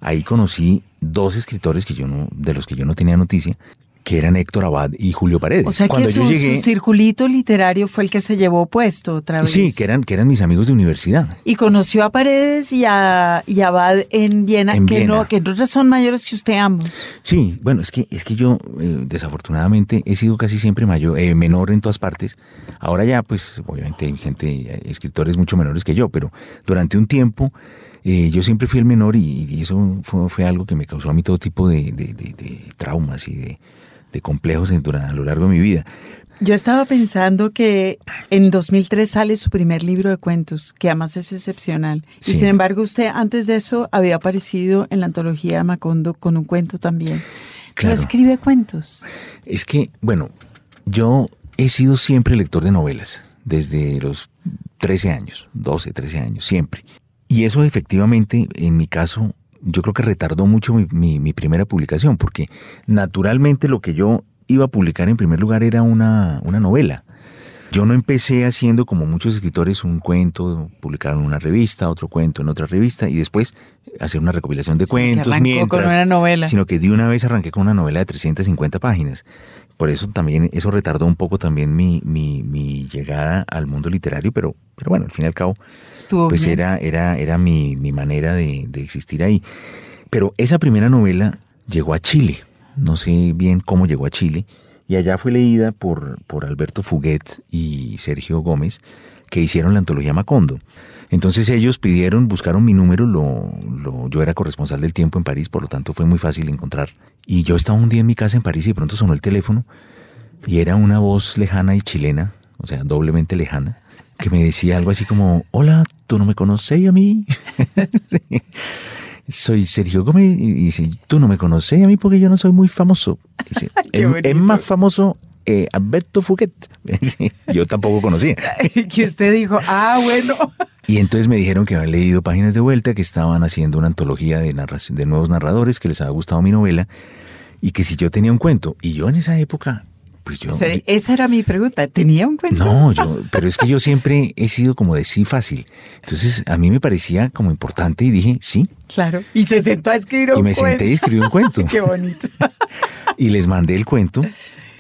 ahí conocí dos escritores que yo no, de los que yo no tenía noticia, que eran Héctor Abad y Julio Paredes. O sea Cuando que yo su, llegué, su circulito literario fue el que se llevó puesto otra vez. sí, que eran, que eran mis amigos de universidad. Y conoció a Paredes y a, y Abad en Viena, En que Viena. no, que son mayores que usted ambos. Sí, bueno, es que, es que yo eh, desafortunadamente he sido casi siempre mayor, eh, menor en todas partes. Ahora ya, pues, obviamente hay gente, hay escritores mucho menores que yo, pero durante un tiempo eh, yo siempre fui el menor y, y eso fue, fue algo que me causó a mí todo tipo de, de- de- de traumas y de, complejos en- a lo largo de mi vida. Yo estaba pensando que en 2003 sale su primer libro de cuentos, que además es excepcional. Y sin embargo, usted antes de eso había aparecido en la antología de Macondo con un cuento también. ¿No Claro. escribe cuentos? Es que, bueno, yo he sido siempre lector de novelas, desde los 13 años, 12, 13 años, siempre. Y eso efectivamente, en mi caso, yo creo que retardó mucho mi, mi- mi primera publicación, porque naturalmente lo que yo iba a publicar en primer lugar era una, una novela. Yo no empecé haciendo como muchos escritores un cuento, publicar en una revista, otro cuento en otra revista y después hacer una recopilación de cuentos arrancó mientras, con una novela. sino que de una vez arranqué con una novela de 350 páginas. Por eso también, eso retardó un poco también mi, mi, mi llegada al mundo literario, pero, pero bueno, al fin y al cabo, Estuvo pues bien. era, era, era mi, mi manera de, de existir ahí. Pero esa primera novela llegó a Chile. No sé bien cómo llegó a Chile. Y allá fue leída por, por Alberto Fuguet y Sergio Gómez, que hicieron la antología Macondo. Entonces ellos pidieron, buscaron mi número, lo, lo- yo era corresponsal del tiempo en París, por lo tanto fue muy fácil encontrar. Y yo estaba un día en mi casa en París y de pronto sonó el teléfono y era una voz lejana y chilena, o sea, doblemente lejana, que me decía algo así como, hola, ¿tú no me conoces a mí? <laughs> soy Sergio Gómez y dice, tú no me conoces a mí porque yo no soy muy famoso. Dice, <laughs> es más famoso eh, Alberto Fuguet. <laughs> Yo tampoco conocía. <laughs> que usted dijo, ah, bueno. <laughs> Y entonces me dijeron que habían leído páginas de vuelta, que estaban haciendo una antología de, narración, de nuevos narradores, que les había gustado mi novela y que si yo tenía un cuento. Y yo en esa época, pues yo... O sea, esa era mi pregunta. ¿Tenía un cuento? No, yo, pero es que yo siempre he sido como de sí fácil. Entonces a mí me parecía como importante y dije sí. Claro. Y se sentó a escribir un Y me cuento. senté y escribí un cuento. Qué bonito. y les mandé el cuento,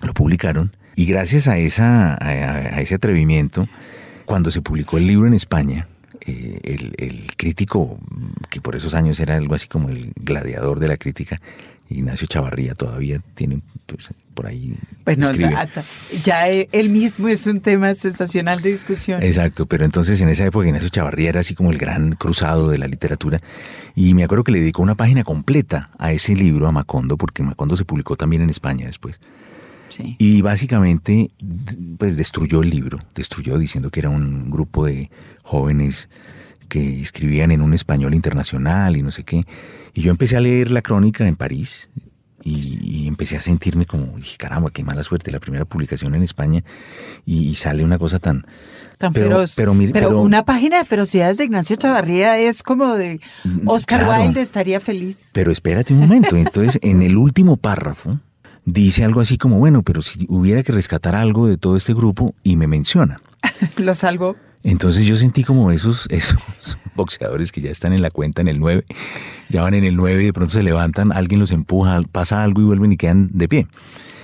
lo publicaron, y gracias a, esa, a, a ese atrevimiento, cuando se publicó el libro en España, eh, el, el crítico, que por esos años era algo así como el gladiador de la crítica, Ignacio Chavarría, todavía tiene pues, por ahí. Bueno. Ata, ya eh, él mismo es un tema sensacional de discusión. Exacto, pero entonces en esa época Ignacio Chavarría era así como el gran cruzado de la literatura y me acuerdo que le dedicó una página completa a ese libro, a Macondo, porque Macondo se publicó también en España después. Sí. Y básicamente, pues destruyó el libro, destruyó diciendo que era un grupo de jóvenes que escribían en un español internacional y no sé qué. Y yo empecé a leer la crónica en París y, y empecé a sentirme como, dije, caramba, qué mala suerte, la primera publicación en España y, y sale una cosa tan... Tan pero, feroz. Pero, mire, Pero pero- una página de ferocidades de Ignacio Chavarría es como de Oscar Mm, Claro. Wilde estaría feliz. Pero espérate un momento. Entonces, en el último párrafo, dice algo así como, bueno, pero si hubiera que rescatar algo de todo este grupo, y me menciona. <laughs> Lo salvó. Entonces yo sentí como esos, <laughs> esos boxeadores que ya están en la cuenta en el 9, ya van en el 9 y de pronto se levantan, alguien los empuja, pasa algo y vuelven y quedan de pie.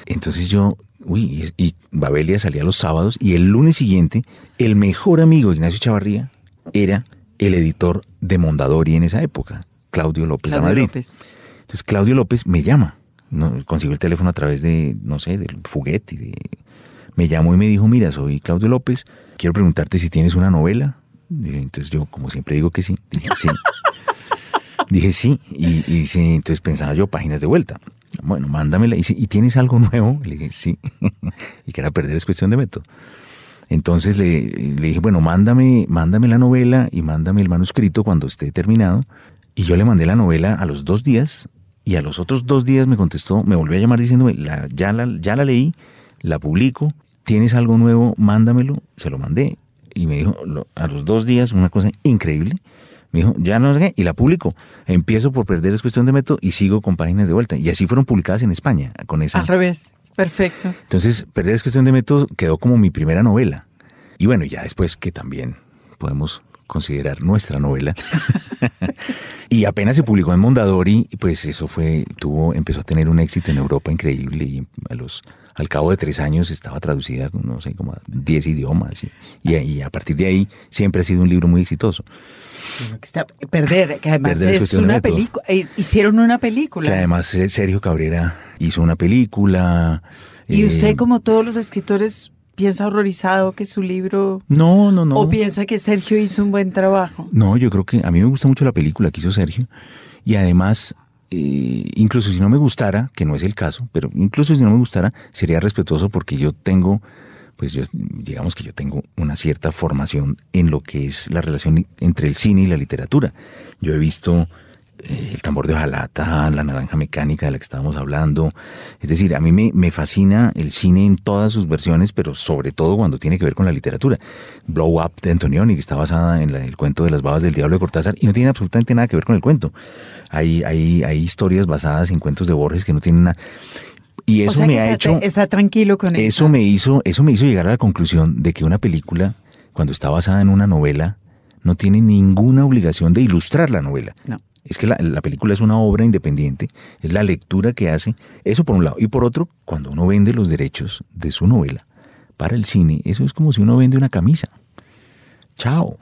Entonces yo, uy, y, Babelia salía los sábados y el lunes siguiente, el mejor amigo de Ignacio Chavarría era el editor de Mondadori en esa época, Claudio López de Claudio Madrid. López. Entonces Claudio López me llama, no, consiguió el teléfono a través de, no sé, del Fuguet y de... Me llamó y me dijo, mira, soy Claudio López, quiero preguntarte si tienes una novela. Y entonces yo, como siempre digo que sí, dije sí. <laughs> dije sí, y, y entonces pensaba yo, páginas de vuelta. Bueno, mándamela. Y dice, ¿y tienes algo nuevo? Le dije, sí. <laughs> y que era perder es cuestión de método. Entonces le, le dije, bueno, mándame, mándame la novela y mándame el manuscrito cuando esté terminado. Y yo le mandé la novela a los dos días y a los otros dos días me contestó, me volvió a llamar diciéndome, la, ya, la, ya la leí, la publico, tienes algo nuevo, mándamelo, se lo mandé. Y me dijo, lo- a los dos días, una cosa increíble, me dijo, ya no sé qué, y la publico. Empiezo por perder es cuestión de método y sigo con páginas de vuelta. Y así fueron publicadas en España, con esa. Al revés. Perfecto. Entonces, Perder es cuestión de método quedó como mi primera novela. Y bueno, ya después que también podemos considerar nuestra novela. <laughs> y apenas se publicó en Mondadori, pues eso fue, tuvo, empezó a tener un éxito en Europa increíble y a los, al cabo de tres años estaba traducida, no sé, como a 10 idiomas. Y, y, y a partir de ahí siempre ha sido un libro muy exitoso. Bueno, que está- perder, que además Perder es una película. eh, Hicieron una película. Que además eh, Sergio Cabrera hizo una película. y eh, usted, como todos los escritores, piensa horrorizado que su libro. No, no, no. O piensa que Sergio hizo un buen trabajo. No, yo creo que a mí me gusta mucho la película que hizo Sergio. Y además, eh, incluso si no me gustara, que no es el caso, pero incluso si no me gustara, sería respetuoso porque yo tengo, pues yo, digamos que yo tengo una cierta formación en lo que es la relación entre el cine y la literatura. Yo he visto El tambor de hojalata, La naranja mecánica de la que estábamos hablando. Es decir, a mí me, me fascina el cine en todas sus versiones, pero sobre todo cuando tiene que ver con la literatura. Blow Up de Antonioni, que está basada en la- el cuento de las babas del diablo de Cortázar, y no tiene absolutamente nada que ver con el cuento. Hay, hay, hay historias basadas en cuentos de Borges que no tienen nada. Y eso o sea me ha hecho... está tranquilo con Eso eso. me hizo, eso me hizo llegar a la conclusión de que una película, cuando está basada en una novela, no tiene ninguna obligación de ilustrar la novela. No. Es que la, la película es una obra independiente, es la lectura que hace, eso por un lado. Y por otro, cuando uno vende los derechos de su novela para el cine, eso es como si uno vende una camisa. Chao.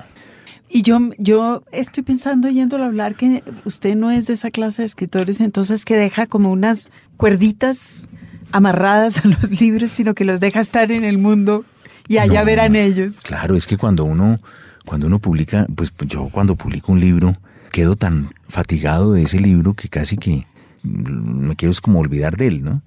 Y yo, yo estoy pensando, yéndolo a hablar, que usted no es de esa clase de escritores, entonces que deja como unas cuerditas amarradas a los libros, sino que los deja estar en el mundo y allá No, verán ellos. Claro, es que cuando uno, cuando uno publica, pues yo cuando publico un libro, quedo tan fatigado de ese libro que casi que me quiero es como olvidar de él, ¿no?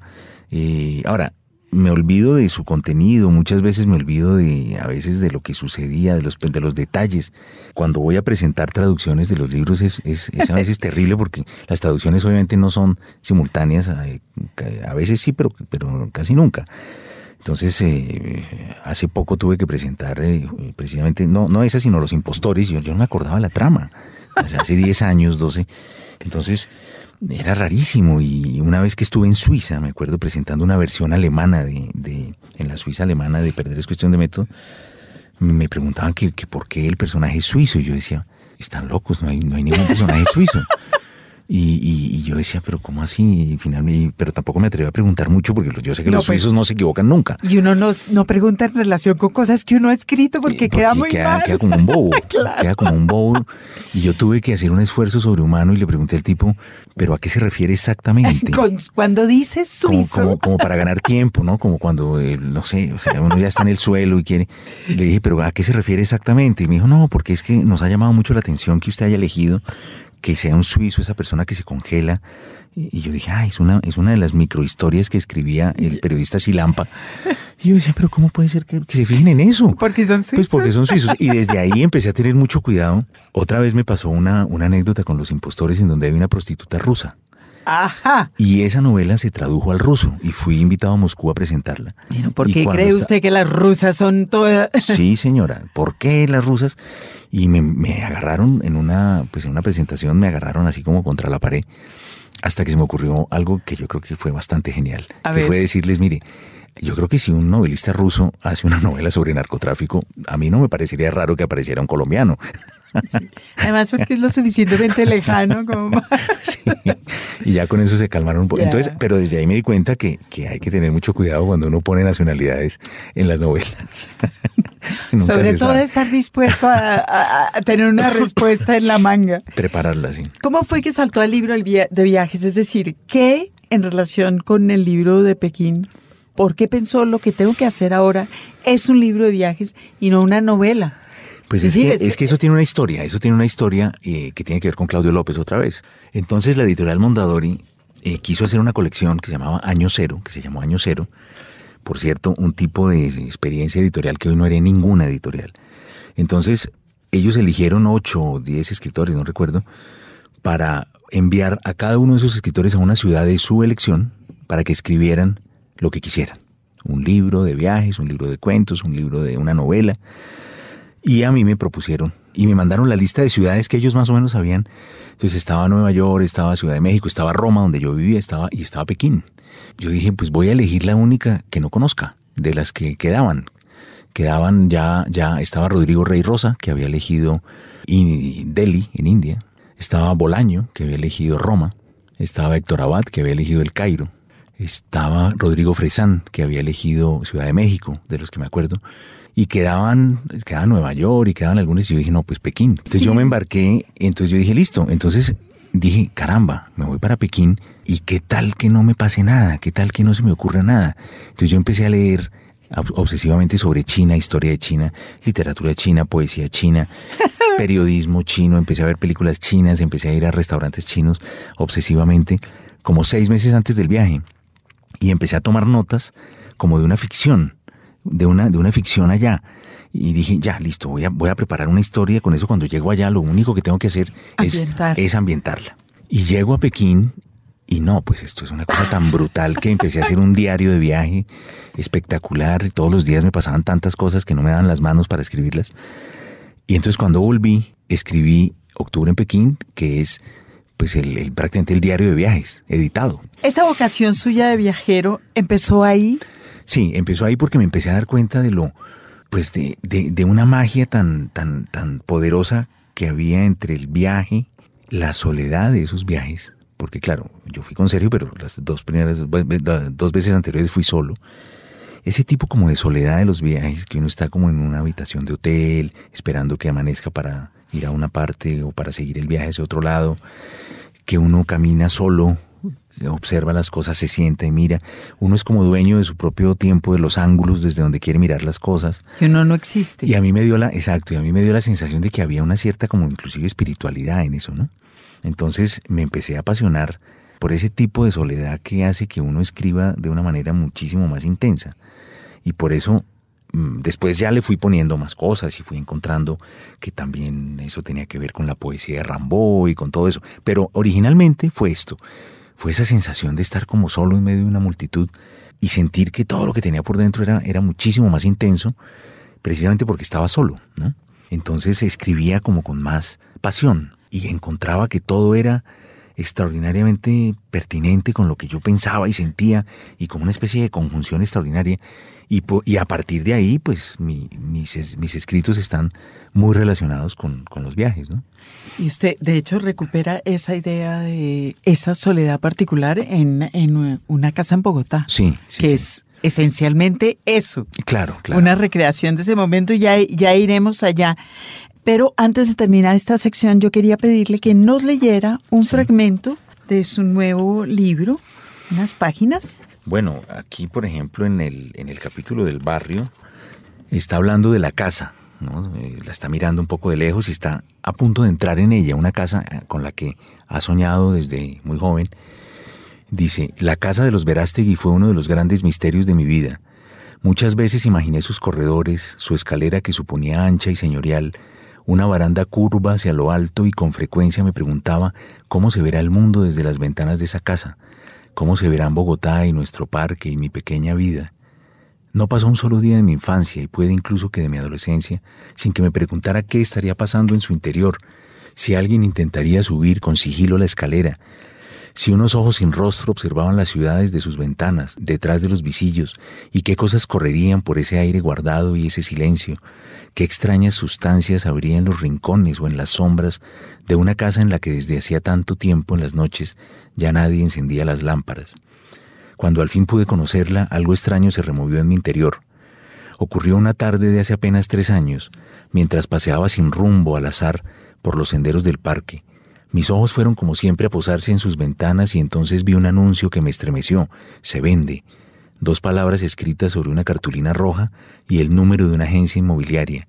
Eh, ahora, me olvido de su contenido, muchas veces me olvido de, a veces de lo que sucedía, de los, de los detalles. Cuando voy a presentar traducciones de los libros es, es, es a veces terrible porque las traducciones obviamente no son simultáneas, eh, a veces sí, pero, pero casi nunca. Entonces, eh, hace poco tuve que presentar eh, precisamente, no, no esa, sino Los Impostores, yo, yo no me acordaba la trama, hace 10 años, 12. Entonces, era rarísimo y una vez que estuve en Suiza, me acuerdo presentando una versión alemana de, de en la Suiza alemana de Perder es cuestión de método, me preguntaban que, que por qué el personaje es suizo y yo decía, están locos, no hay, no hay ningún personaje suizo. Y, y- y yo decía, pero ¿cómo así? Y finalmente, pero tampoco me atreví a preguntar mucho porque yo sé que No, los pues- suizos no se equivocan nunca. Y uno no, no pregunta en relación con cosas que uno ha escrito porque, Eh, queda muy queda, mal. queda como un bobo. <laughs> Claro. Queda como un bobo. Y yo tuve que hacer un esfuerzo sobrehumano y le pregunté al tipo, ¿pero a qué se refiere exactamente? <laughs> Con- cuando dices Como, suizo, como, como para ganar tiempo, ¿no? Como cuando, eh, no sé, o sea, uno ya está en el suelo y quiere. Y le dije, ¿pero a qué se refiere exactamente? Y me dijo, no, porque es que nos ha llamado mucho la atención que usted haya elegido que sea un suizo, esa persona que se congela. Y yo dije, ah, es una, es una de las microhistorias que escribía el periodista Silampa. Y yo decía, pero ¿cómo puede ser que, que se fijen en eso? porque son suizos. Pues porque son suizos. Y desde ahí empecé a tener mucho cuidado. Otra vez me pasó una, una anécdota con los impostores en donde había una prostituta rusa. Ajá. Y esa novela se tradujo al ruso y fui invitado a Moscú a presentarla. Bueno, ¿por qué cree está- usted que las rusas son todas? <laughs> Sí, señora. ¿Por qué las rusas? Y me, me agarraron en una, pues en una presentación, me agarraron así como contra la pared, hasta que se me ocurrió algo que yo creo que fue bastante genial. A que ver. fue decirles, mire, yo creo que si un novelista ruso hace una <laughs> novela sobre narcotráfico, a mí no me parecería raro que apareciera un colombiano. <laughs> Además porque es lo suficientemente lejano como... <laughs> Sí. Y ya con eso se calmaron un poco. Entonces, pero desde ahí me di cuenta que, que hay que tener mucho cuidado cuando uno pone nacionalidades en las novelas. <laughs> Sobre todo sabe. estar dispuesto a, a- a tener una respuesta en la manga. Prepararla, sí. ¿Cómo fue que saltó al libro de viajes? Es decir, ¿qué en relación con el libro de Pekín? ¿Por qué pensó lo que tengo que hacer ahora es un libro de viajes y no una novela? Pues Es que, es- es que eso tiene una historia, eso tiene una historia eh, que tiene que ver con Claudio López otra vez. Entonces la editorial Mondadori eh, quiso hacer una colección que se llamaba Año Cero, que se llamó Año Cero. Por cierto, un tipo de experiencia editorial que hoy no haría ninguna editorial. Entonces ellos eligieron ocho o diez escritores, no recuerdo, para enviar a cada uno de esos escritores a una ciudad de su elección para que escribieran lo que quisieran. Un libro de viajes, un libro de cuentos, un libro de una novela. Y a mí me propusieron y me mandaron la lista de ciudades que ellos más o menos sabían. Entonces estaba Nueva York, estaba Ciudad de México, estaba Roma, donde yo vivía, estaba y estaba Pekín. Yo dije, pues voy a elegir la única que no conozca, de las que quedaban. Quedaban ya, ya estaba Rodrigo Rey Rosa, que había elegido Delhi, en India. Estaba Bolaño, que había elegido Roma. Estaba Héctor Abad, que había elegido El Cairo. Estaba Rodrigo Fresán, que había elegido Ciudad de México, de los que me acuerdo y quedaban, quedaba Nueva York y quedaban algunos y yo dije, no, pues Pekín. Entonces yo me embarqué, entonces yo dije, listo, entonces dije, caramba, me voy para Pekín y qué tal que no me pase nada, qué tal que no se me ocurra nada. Entonces yo empecé a leer obsesivamente sobre China, historia de China, literatura china, poesía china, <laughs> periodismo chino, empecé a ver películas chinas, empecé a ir a restaurantes chinos obsesivamente, como seis meses antes del viaje, y empecé a tomar notas como de una ficción de una, de una ficción allá. Y dije, ya, listo, voy a, voy a preparar una historia. Con eso, cuando llego allá, lo único que tengo que hacer es, es ambientarla. Y llego a Pekín y no, pues esto es una cosa tan brutal que empecé a hacer un diario de viaje espectacular. Y todos los días me pasaban tantas cosas que no me daban las manos para escribirlas. Y entonces cuando volví, escribí Octubre en Pekín, que es pues el, prácticamente el diario de viajes, editado. ¿Esta vocación suya de viajero empezó ahí? Sí, empezó ahí porque me empecé a dar cuenta de lo, pues de, de, una magia tan, tan, tan poderosa que había entre el viaje, la soledad de esos viajes, porque claro, yo fui con Sergio, pero las dos primeras, dos veces anteriores fui solo. Ese tipo como de soledad de los viajes, que uno está como en una habitación de hotel, esperando que amanezca para ir a una parte o para seguir el viaje hacia otro lado, que uno camina solo observa las cosas, se sienta y mira. Uno es como dueño de su propio tiempo, de los ángulos desde donde quiere mirar las cosas. Y uno no existe. Y a mí me dio la, exacto, y a mí me dio la sensación de que había una cierta como inclusive espiritualidad en eso, ¿no? Entonces me empecé a apasionar por ese tipo de soledad que hace que uno escriba de una manera muchísimo más intensa. Y por eso mm, después ya le fui poniendo más cosas y fui encontrando que también eso tenía que ver con la poesía de Rambo y con todo eso. Pero originalmente fue esto fue esa sensación de estar como solo en medio de una multitud y sentir que todo lo que tenía por dentro era, era muchísimo más intenso, precisamente porque estaba solo, ¿no? Entonces escribía como con más pasión y encontraba que todo era extraordinariamente pertinente con lo que yo pensaba y sentía y como una especie de conjunción extraordinaria. Y, y a partir de ahí, pues mis, mis escritos están muy relacionados con, con los viajes, ¿no? Y usted, de hecho, recupera esa idea de esa soledad particular en, en una casa en Bogotá. Sí, sí Que es esencialmente eso. Claro, claro. Una recreación de ese momento y ya, ya iremos allá. Pero antes de terminar esta sección, yo quería pedirle que nos leyera un fragmento de su nuevo libro, unas páginas. Bueno, aquí, por ejemplo, en el, en el capítulo del barrio, está hablando de la casa, eh, la está mirando un poco de lejos y está a punto de entrar en ella, una casa eh, con la que ha soñado desde muy joven. Dice, la casa de los Verástegui fue uno de los grandes misterios de mi vida. Muchas veces imaginé sus corredores, su escalera que suponía ancha y señorial, una baranda curva hacia lo alto y con frecuencia me preguntaba cómo se verá el mundo desde las ventanas de esa casa, cómo se verán Bogotá y nuestro parque y mi pequeña vida. No pasó un solo día de mi infancia y puede incluso que de mi adolescencia sin que me preguntara qué estaría pasando en su interior, si alguien intentaría subir con sigilo la escalera, si unos ojos sin rostro observaban las ciudades de sus ventanas, detrás de los visillos, y qué cosas correrían por ese aire guardado y ese silencio, qué extrañas sustancias habría en los rincones o en las sombras de una casa en la que desde hacía tanto tiempo en las noches ya nadie encendía las lámparas. Cuando al fin pude conocerla, algo extraño se removió en mi interior. Ocurrió una tarde de hace apenas tres años, mientras paseaba sin rumbo al azar por los senderos del parque. Mis ojos fueron como siempre a posarse en sus ventanas y entonces vi un anuncio que me estremeció. Se vende. Dos palabras escritas sobre una cartulina roja y el número de una agencia inmobiliaria.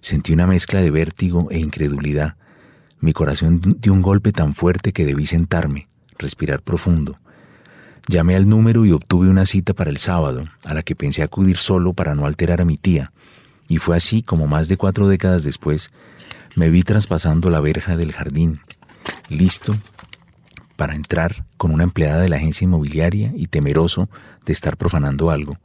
Sentí una mezcla de vértigo e incredulidad. Mi corazón dio un golpe tan fuerte que debí sentarme, respirar profundo. Llamé al número y obtuve una cita para el sábado, a la que pensé acudir solo para no alterar a mi tía, y fue así como más de cuatro décadas después me vi traspasando la verja del jardín. Listo para entrar con una empleada de la agencia inmobiliaria y temeroso de estar profanando algo.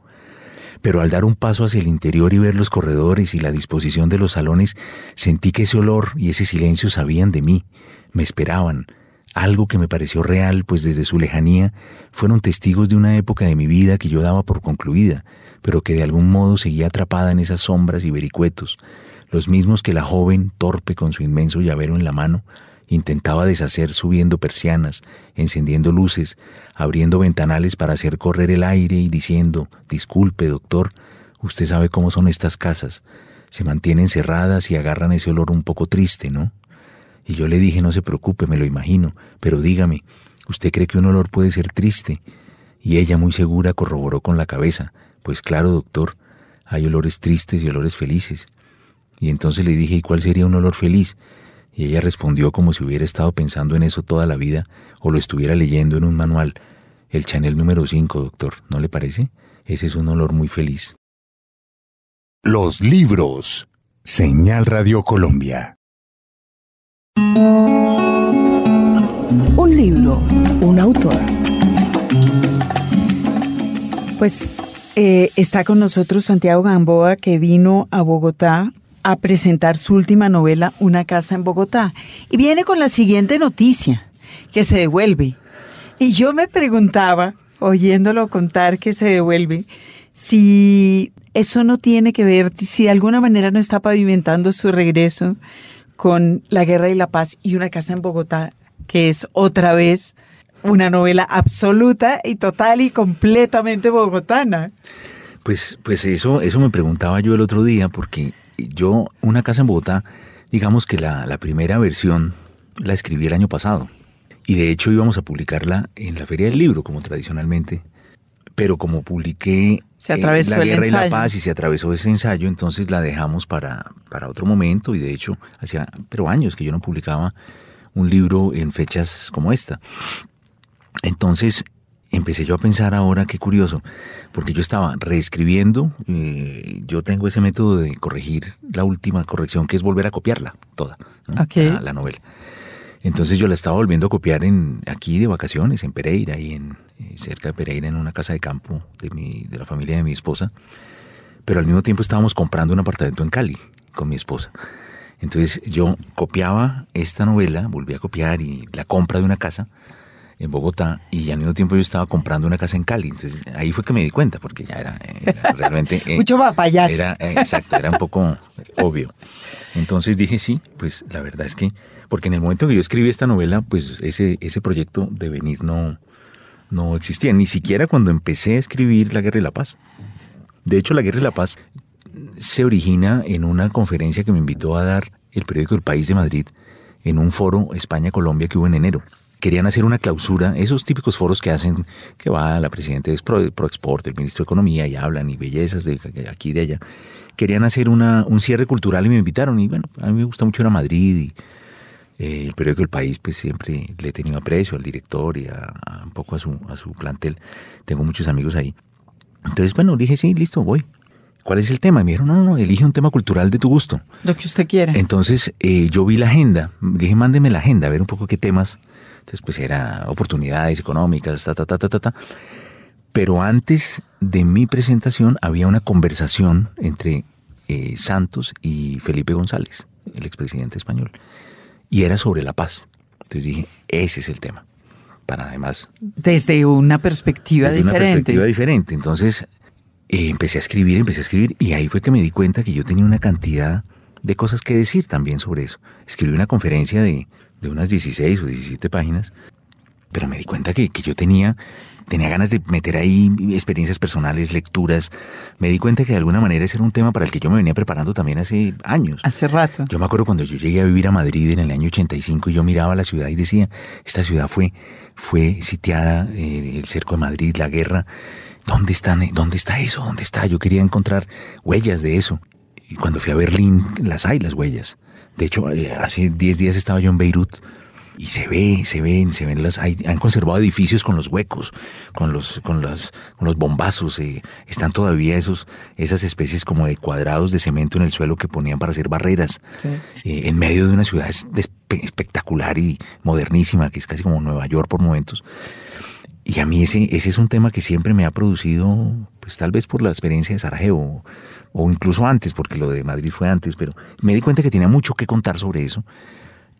Pero al dar un paso hacia el interior y ver los corredores y la disposición de los salones, sentí que ese olor y ese silencio sabían de mí, me esperaban, algo que me pareció real, pues desde su lejanía fueron testigos de una época de mi vida que yo daba por concluida, pero que de algún modo seguía atrapada en esas sombras y vericuetos, los mismos que la joven, torpe con su inmenso llavero en la mano, Intentaba deshacer subiendo persianas, encendiendo luces, abriendo ventanales para hacer correr el aire y diciendo, disculpe, doctor, usted sabe cómo son estas casas. Se mantienen cerradas y agarran ese olor un poco triste, ¿no? Y yo le dije, no se preocupe, me lo imagino, pero dígame, ¿usted cree que un olor puede ser triste? Y ella muy segura corroboró con la cabeza, pues claro, doctor, hay olores tristes y olores felices. Y entonces le dije, ¿y cuál sería un olor feliz? Y ella respondió como si hubiera estado pensando en eso toda la vida o lo estuviera leyendo en un manual. El Chanel número 5, doctor, ¿no le parece? Ese es un olor muy feliz. Los libros. Señal Radio Colombia. Un libro, un autor. Pues eh, está con nosotros Santiago Gamboa, que vino a Bogotá a presentar su última novela, Una casa en Bogotá. Y viene con la siguiente noticia, que se devuelve. Y yo me preguntaba, oyéndolo contar que se devuelve, si eso no tiene que ver, si de alguna manera no está pavimentando su regreso con La Guerra y la Paz y Una casa en Bogotá, que es otra vez una novela absoluta y total y completamente bogotana. Pues, pues eso, eso me preguntaba yo el otro día, porque yo, una casa en Bogotá, digamos que la, primera versión la escribí el año pasado. Y de hecho íbamos a publicarla en la Feria del Libro, como tradicionalmente. Pero como publiqué se La Guerra y la Paz y se atravesó ese ensayo, entonces la dejamos para, para otro momento. Y de hecho, hacía pero años que yo no publicaba un libro en fechas como esta. Entonces, empecé yo a pensar ahora, qué curioso, porque yo estaba reescribiendo, eh, yo tengo ese método de corregir la última corrección, que es volver a copiarla toda, la, novela. Entonces yo la estaba volviendo a copiar en aquí de vacaciones, en Pereira, y en eh, cerca de Pereira, en una casa de campo de, mi, de la familia de mi esposa. Pero al mismo tiempo estábamos comprando un apartamento en Cali con mi esposa. Entonces yo copiaba esta novela, volví a copiar y la compra de una casa en Bogotá y al mismo tiempo yo estaba comprando una casa en Cali. Entonces ahí fue que me di cuenta, porque ya era, <laughs> realmente... Eh, Mucho papayazo. Era, eh, exacto, era un poco obvio. Entonces dije, sí, pues la verdad es que, porque en el momento que yo escribí esta novela, pues ese, ese proyecto de venir no, no existía, ni siquiera cuando empecé a escribir La Guerra y la Paz. De hecho, La Guerra y la Paz se origina en una conferencia que me invitó a dar el periódico El País de Madrid en un foro España-Colombia que hubo en enero querían hacer una clausura, esos típicos foros que hacen, que va la presidenta de ProExport, el ministro de Economía y hablan y bellezas de aquí y de allá. Querían hacer una, un cierre cultural y me invitaron y bueno, a mí me gusta mucho ir a Madrid y eh, el periódico El País pues siempre le he tenido aprecio al director y a, un poco a su, a su plantel. Tengo muchos amigos ahí. Entonces, bueno, dije, sí, listo, voy. ¿Cuál es el tema? Y me dijeron, no, no, no, elige un tema cultural de tu gusto. Lo que usted quiera. Entonces, eh, yo vi la agenda, dije, mándeme la agenda, a ver un poco qué temas entonces, pues era oportunidades económicas, ta, ta, ta, ta, ta, ta. Pero antes de mi presentación había una conversación entre eh, Santos y Felipe González, el expresidente español. Y era sobre la paz. Entonces dije, ese es el tema. Para además... Desde una perspectiva desde diferente. Una perspectiva diferente. Entonces eh, empecé a escribir, empecé a escribir y ahí fue que me di cuenta que yo tenía una cantidad de cosas que decir también sobre eso. Escribí una conferencia de de unas 16 o 17 páginas, pero me di cuenta que, yo tenía, tenía ganas de meter ahí experiencias personales, lecturas. Me di cuenta que de alguna manera ese era un tema para el que yo me venía preparando también hace años. Hace rato. Yo me acuerdo cuando yo llegué a vivir a Madrid en el año 85 y yo miraba la ciudad y decía, esta ciudad fue, fue sitiada, eh, el cerco de Madrid, la guerra. ¿Dónde, están, ¿Dónde está eso? ¿Dónde está? Yo quería encontrar huellas de eso. Y cuando fui a Berlín, las hay, las huellas. De hecho, eh, hace 10 días estaba yo en Beirut y se ve, se ven, se ven las, hay- han conservado edificios con los huecos, con los, con las, con los bombazos, eh, están todavía esos, esas especies como de cuadrados de cemento en el suelo que ponían para hacer barreras, eh, en medio de una ciudad espe- espectacular y modernísima, que es casi como Nueva York por momentos. Y a mí ese, ese es un tema que siempre me ha producido, pues tal vez por la experiencia de Sarajevo, o incluso antes, porque lo de Madrid fue antes, pero me di cuenta que tenía mucho que contar sobre eso.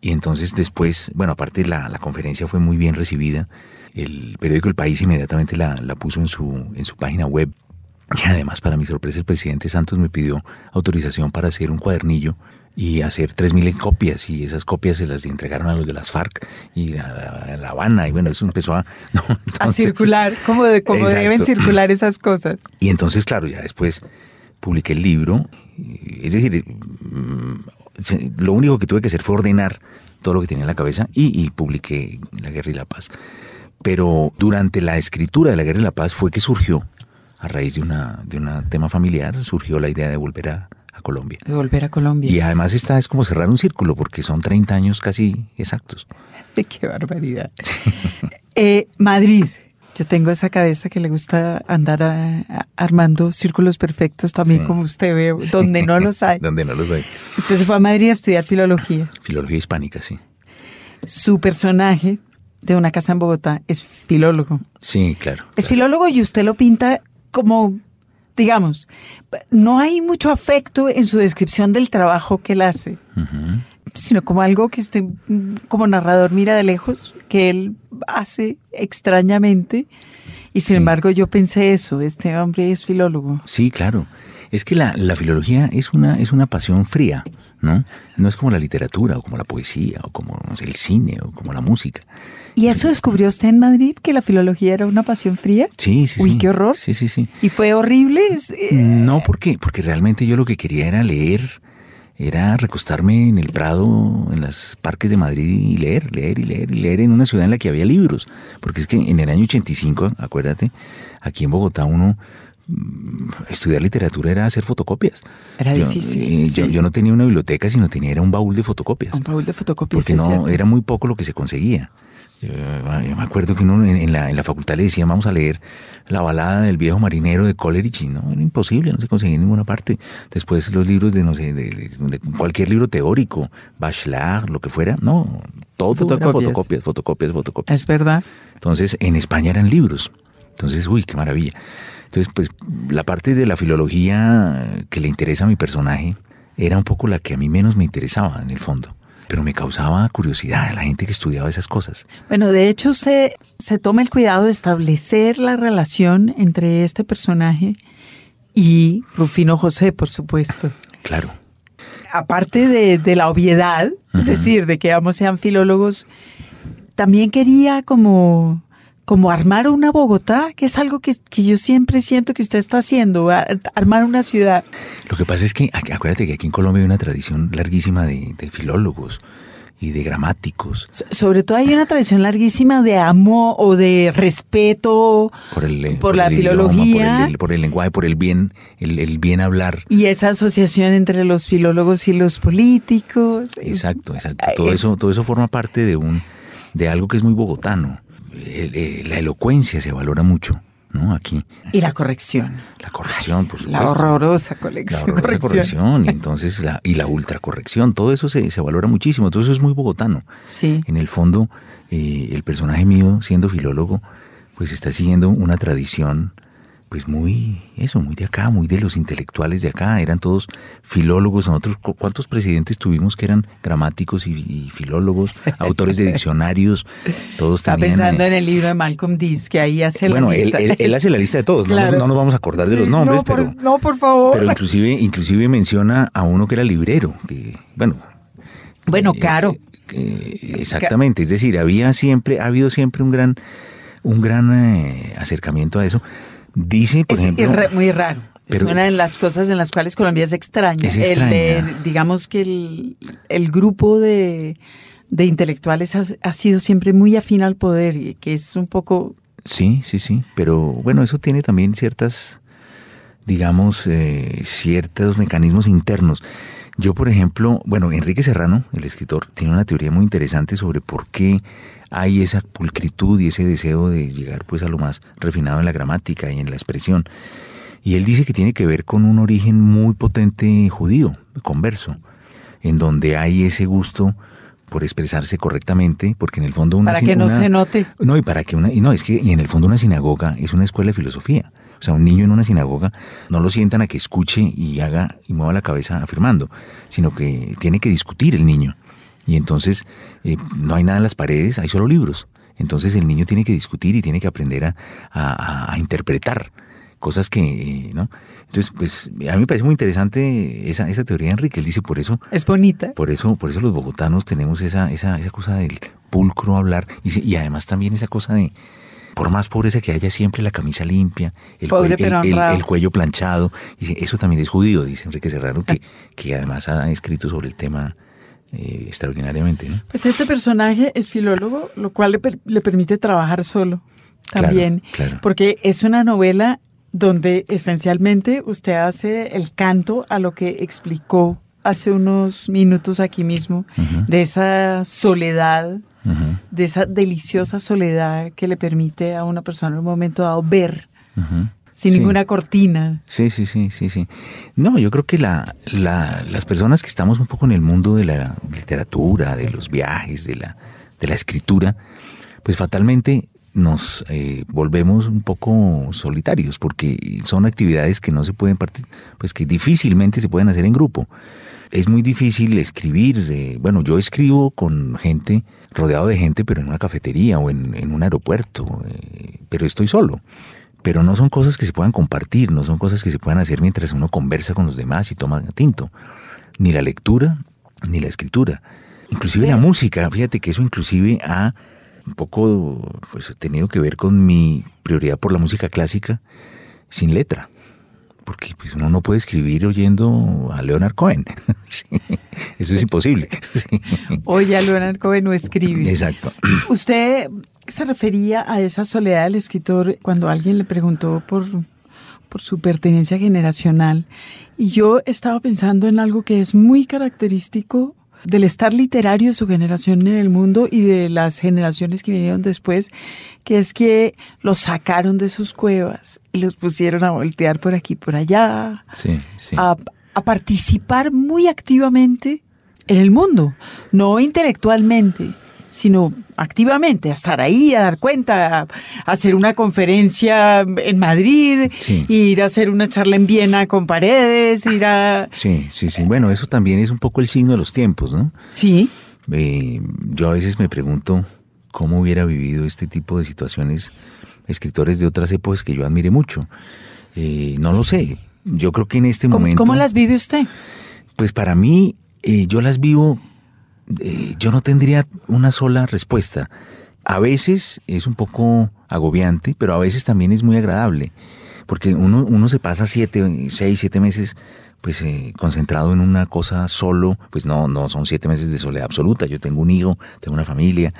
Y entonces después, bueno, aparte la, la conferencia fue muy bien recibida, el periódico El País inmediatamente la, la puso en su, en su página web. Y además, para mi sorpresa, el presidente Santos me pidió autorización para hacer un cuadernillo y hacer 3.000 copias. Y esas copias se las entregaron a los de las FARC y a, a La Habana. Y bueno, eso empezó a... <laughs> ¿no? A circular, como, de, como Exacto. deben circular esas cosas. y entonces, claro, ya después publiqué el libro. Es decir, mm, lo único que tuve que hacer fue ordenar todo lo que tenía en la cabeza y, y publiqué La Guerra y la Paz. Pero durante la escritura de La Guerra y la Paz fue que surgió, a raíz de una de un tema familiar, surgió la idea de volver a Colombia. De volver a Colombia. Y además esta es como cerrar un círculo, porque son 30 años casi exactos. <laughs> Qué barbaridad. <laughs> Eh, Madrid. Yo tengo esa cabeza que le gusta andar a- a- armando círculos perfectos también, Sí. como usted ve, donde no los hay. <laughs> Donde no los hay. Usted se fue a Madrid a estudiar filología. Filología hispánica, sí. Su personaje de una casa en Bogotá es filólogo. Sí, claro. Es claro. filólogo y usted lo pinta como, digamos, no hay mucho afecto en su descripción del trabajo que él hace, sino como algo que usted mm, como narrador mira de lejos, que él hace extrañamente. Y sin Sí. embargo yo pensé eso, este hombre es filólogo. Sí, claro. Es que la, la filología es una, es una pasión fría, ¿no? No es como la literatura o como la poesía o como no sé, el cine o como la música. ¿Y eso descubrió usted en Madrid, que la filología era una pasión fría? Sí, sí, Uy, sí. qué horror. Sí, sí, sí. ¿Y fue horrible? Eh, No, ¿por qué? Porque realmente yo lo que quería era leer, era recostarme en el Prado, en los parques de Madrid y leer, leer y leer y leer en una ciudad en la que había libros. Porque es que en el año 85, acuérdate, aquí en Bogotá uno mm, estudiar literatura era hacer fotocopias. Era Yo, difícil, eh, yo, sí. yo no tenía una biblioteca, sino tenía era un baúl de fotocopias. Un baúl de fotocopias. porque no cierto. era muy poco lo que se conseguía. Yo, yo me acuerdo que uno en, en la, en la facultad le decía, vamos a leer la balada del viejo marinero de Coleridge, y no, era imposible, no se conseguía en ninguna parte. Después los libros de, no sé, de, de- de cualquier libro teórico, Bachelard, lo que fuera, no, todo era Fotocopias. fotocopias, fotocopias, fotocopias. Es verdad. Entonces, en España eran libros. Entonces, uy, qué maravilla. Entonces, pues, la parte de la filología que le interesa a mi personaje era un poco la que a mí menos me interesaba, en el fondo. Pero me causaba curiosidad la gente que estudiaba esas cosas. Bueno, de hecho usted se toma el cuidado de establecer la relación entre este personaje y Rufino José, por supuesto. Claro. Aparte de, de la obviedad, es decir, de que ambos sean filólogos, también quería como, como armar una Bogotá, que es algo que, que yo siempre siento que usted está haciendo, ar- armar una ciudad. Lo que pasa es que, ac- acuérdate que aquí en Colombia hay una tradición larguísima de, de filólogos y de gramáticos. So- Sobre todo hay una tradición larguísima de amo o de respeto Por, el, eh, por la el idioma, filología. por, el, por el lenguaje, por el bien, el, el bien hablar. Y esa asociación entre los filólogos y los políticos. Exacto, exacto. Todo es- eso, todo eso forma parte de un, de algo que es muy bogotano. El- el- la elocuencia se valora mucho, ¿no? Aquí. Y la corrección. La corrección, por La supuesto. horrorosa La colección. horrorosa corrección. corrección. Y entonces la, y la ultracorrección. Todo eso se, se valora muchísimo. Todo eso es muy bogotano. Sí. En el fondo, eh, el personaje mío, siendo filólogo, pues está siguiendo una tradición, pues muy, eso, muy de acá, muy de los intelectuales de acá. Eran todos filólogos. Nosotros, ¿cu- ¿cuántos presidentes tuvimos que eran gramáticos y, y filólogos, autores de <laughs> diccionarios? Todos Está tenían. pensando eh, en el libro de Malcolm Diz, que ahí hace bueno, la él, lista. él- él hace la lista de todos, no Claro. no, nos vamos a acordar de los nombres, no, por, pero, no, por favor. pero inclusive, inclusive menciona a uno que era librero, que, bueno, bueno, eh, caro. que- exactamente, es decir, había siempre, ha habido siempre un gran, un gran eh, acercamiento a eso. Dice, por Es ejemplo, irre- muy raro. pero- es una de las cosas en las cuales Colombia es extraña. Es El, extraña. digamos que el, el grupo de, de intelectuales ha, ha sido siempre muy afín al poder, y que es un poco sí, sí, sí, pero bueno, eso tiene también ciertas, digamos, eh, ciertos mecanismos internos. Yo, por ejemplo, bueno, Enrique Serrano, el escritor, tiene una teoría muy interesante sobre por qué hay esa pulcritud y ese deseo de llegar pues a lo más refinado en la gramática y en la expresión. Y él dice que tiene que ver con un origen muy potente judío, converso, en donde hay ese gusto por expresarse correctamente, porque en el fondo una para que no se note. No, y para que una y no, es que y en el fondo una sinagoga es una escuela de filosofía. O sea, un niño en una sinagoga no lo sientan a que escuche y haga y mueva la cabeza afirmando, sino que tiene que discutir el niño. Y entonces eh, no hay nada en las paredes, hay solo libros. Entonces el niño tiene que discutir y tiene que aprender a, interpretar cosas que, eh, ¿no? Entonces, pues a mí me parece muy interesante esa, esa teoría Enrique. Él dice, por eso... Es bonita. Por eso, por eso los bogotanos tenemos esa, esa, esa cosa del pulcro hablar y, y además también esa cosa de, por más pobreza que haya, siempre la camisa limpia, el, cuello, planchado. Y eso también es judío, dice Enrique Serrano, que, que además ha escrito sobre el tema eh, extraordinariamente. Pues este personaje es filólogo, lo cual le, permite trabajar solo también, porque es una novela donde esencialmente usted hace el canto a lo que explicó hace unos minutos aquí mismo, de esa soledad de esa deliciosa soledad que le permite a una persona en un momento dado ver. Sin ninguna cortina. Sí, sí, sí, sí, sí. No, yo creo que la, las personas que estamos un poco en el mundo de la literatura, de los viajes, de la, de la escritura, pues fatalmente nos eh, volvemos un poco solitarios porque son actividades que no se pueden partir, pues que difícilmente se pueden hacer en grupo. Es muy difícil escribir, eh, bueno, yo escribo con gente rodeado de gente, pero en una cafetería o en, un aeropuerto, eh, pero estoy solo. Pero no son cosas que se puedan compartir, no son cosas que se puedan hacer mientras uno conversa con los demás y toma tinto. Ni la lectura, ni la escritura. Inclusive la música, fíjate que eso inclusive ha un poco pues, tenido que ver con mi prioridad por la música clásica sin letra porque pues, uno no puede escribir oyendo a Leonard Cohen. <laughs> eso es imposible. <laughs> Oye, a Leonard Cohen no escribe. Exacto. Usted se refería a esa soledad del escritor cuando alguien le preguntó por, por su pertenencia generacional. Y yo estaba pensando en algo que es muy característico del estar literario de su generación en el mundo y de las generaciones que vinieron después, que es que los sacaron de sus cuevas y los pusieron a voltear por aquí y por allá, A, a participar muy activamente en el mundo, no intelectualmente, sino activamente, a estar ahí, a dar cuenta, a hacer una conferencia en Madrid, ir a hacer una charla en Viena con paredes, ir a... Sí, sí, sí. Bueno, eso también es un poco el signo de los tiempos, ¿no? Sí. Eh, yo a veces me pregunto cómo hubiera vivido este tipo de situaciones escritores de otras épocas que yo admire mucho. Eh, no lo sé. Yo creo que en este momento... ¿Cómo las vive usted? Pues para mí, eh, yo las vivo eh, yo no tendría una sola respuesta. A veces es un poco agobiante, pero a veces también es muy agradable, porque uno, uno se pasa siete, seis, siete meses pues eh, concentrado en una cosa solo, pues no, no son siete meses de soledad absoluta. Yo tengo un hijo, tengo una familia,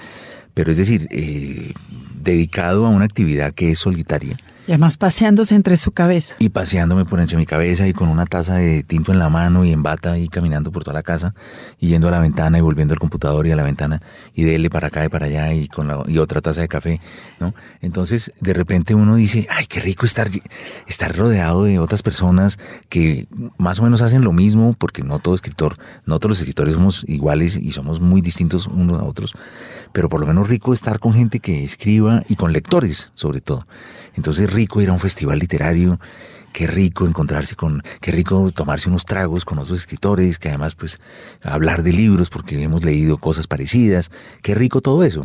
pero es decir, eh, dedicado a una actividad que es solitaria y además paseándose entre su cabeza. Y paseándome por entre mi cabeza y con una taza de tinto en la mano y en bata y caminando por toda la casa y yendo a la ventana y volviendo al computador y a la ventana y dele para acá y para allá y con la, y otra taza de café, ¿no? Entonces, de repente uno dice, ay, qué rico estar, estar rodeado de otras personas que más o menos hacen lo mismo, porque no todo escritor, no todos los escritores somos iguales y somos muy distintos unos a otros, pero por lo menos rico estar con gente que escriba y con lectores, sobre todo. Entonces rico ir a un festival literario, qué rico encontrarse con, qué rico tomarse unos tragos con otros escritores, que además pues hablar de libros porque hemos leído cosas parecidas, qué rico todo eso.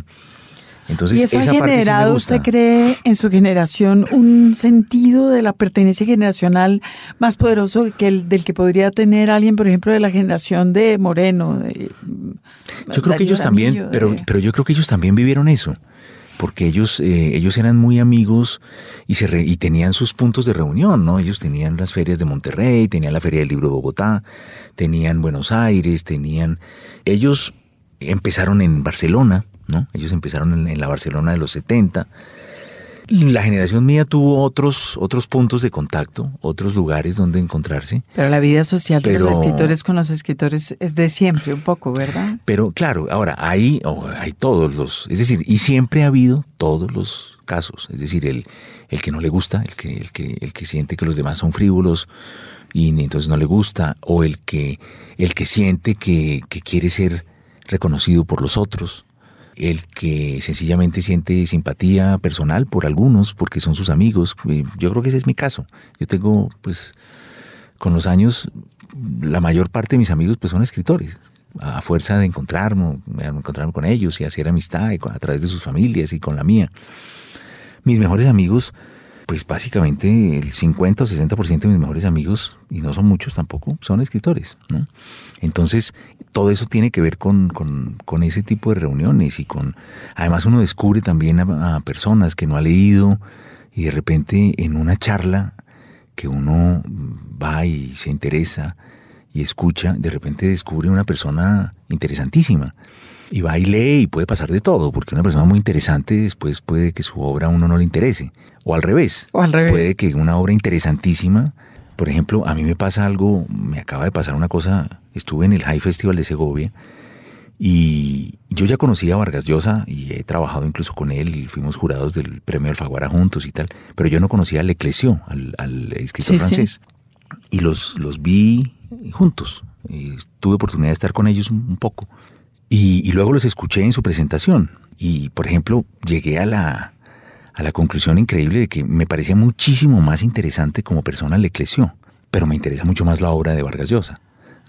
Entonces, ¿Y eso esa ha generado, usted cree, en su generación un sentido de la pertenencia generacional más poderoso que el del que podría tener alguien, por ejemplo, de la generación de Moreno? De, yo creo que ellos también, pero, pero yo creo que ellos también vivieron eso porque ellos, eh, ellos eran muy amigos y, se y tenían sus puntos de reunión, ¿no? Ellos tenían las ferias de Monterrey, tenían la Feria del Libro de Bogotá, tenían Buenos Aires, tenían... Ellos empezaron en Barcelona, ¿no? Ellos empezaron en, la Barcelona de los 70. La generación mía tuvo otros, otros puntos de contacto, otros lugares donde encontrarse. Pero la vida social de los escritores con los escritores es de siempre, un poco, ¿verdad? Pero claro, ahora hay, oh, hay todos los, es decir, y siempre ha habido todos los casos. Es decir, el, el que no le gusta, el que, el que, el que siente que los demás son frívolos y entonces no le gusta, o el que, el que siente que, que quiere ser reconocido por los otros, el que sencillamente siente simpatía personal por algunos porque son sus amigos. Eh, Yo creo que ese es mi caso. Yo tengo, pues, con los años, la mayor parte de mis amigos pues son escritores. A fuerza de encontrarme, encontrarme con ellos y hacer amistad a través de sus familias y con la mía. Mis mejores amigos, pues básicamente el 50 o 60% de mis mejores amigos, y no son muchos tampoco, son escritores. ¿no? Entonces, todo eso tiene que ver con, con- con ese tipo de reuniones y con, además uno descubre también a, a personas que no ha leído y de repente en una charla que uno va y se interesa y escucha, de repente descubre una persona interesantísima. Y va y puede pasar de todo, porque una persona muy interesante después puede que su obra a uno no le interese. O al revés. O al revés. Puede que una obra interesantísima, por ejemplo, a mí me pasa algo, me acaba de pasar una cosa, estuve en el High Festival de Segovia y yo ya conocía a Vargas Llosa y he trabajado incluso con él, fuimos jurados del premio Alfaguara juntos y tal, pero yo no conocía al Eclesio, al, al escritor Sí, sí. francés. Y los, los vi juntos. Y tuve oportunidad de estar con ellos un, un poco. Y, y luego los escuché en su presentación. Y, por ejemplo, llegué a la, a la conclusión increíble de que me parecía muchísimo más interesante como persona Leclesio, pero me interesa mucho más la obra de Vargas Llosa.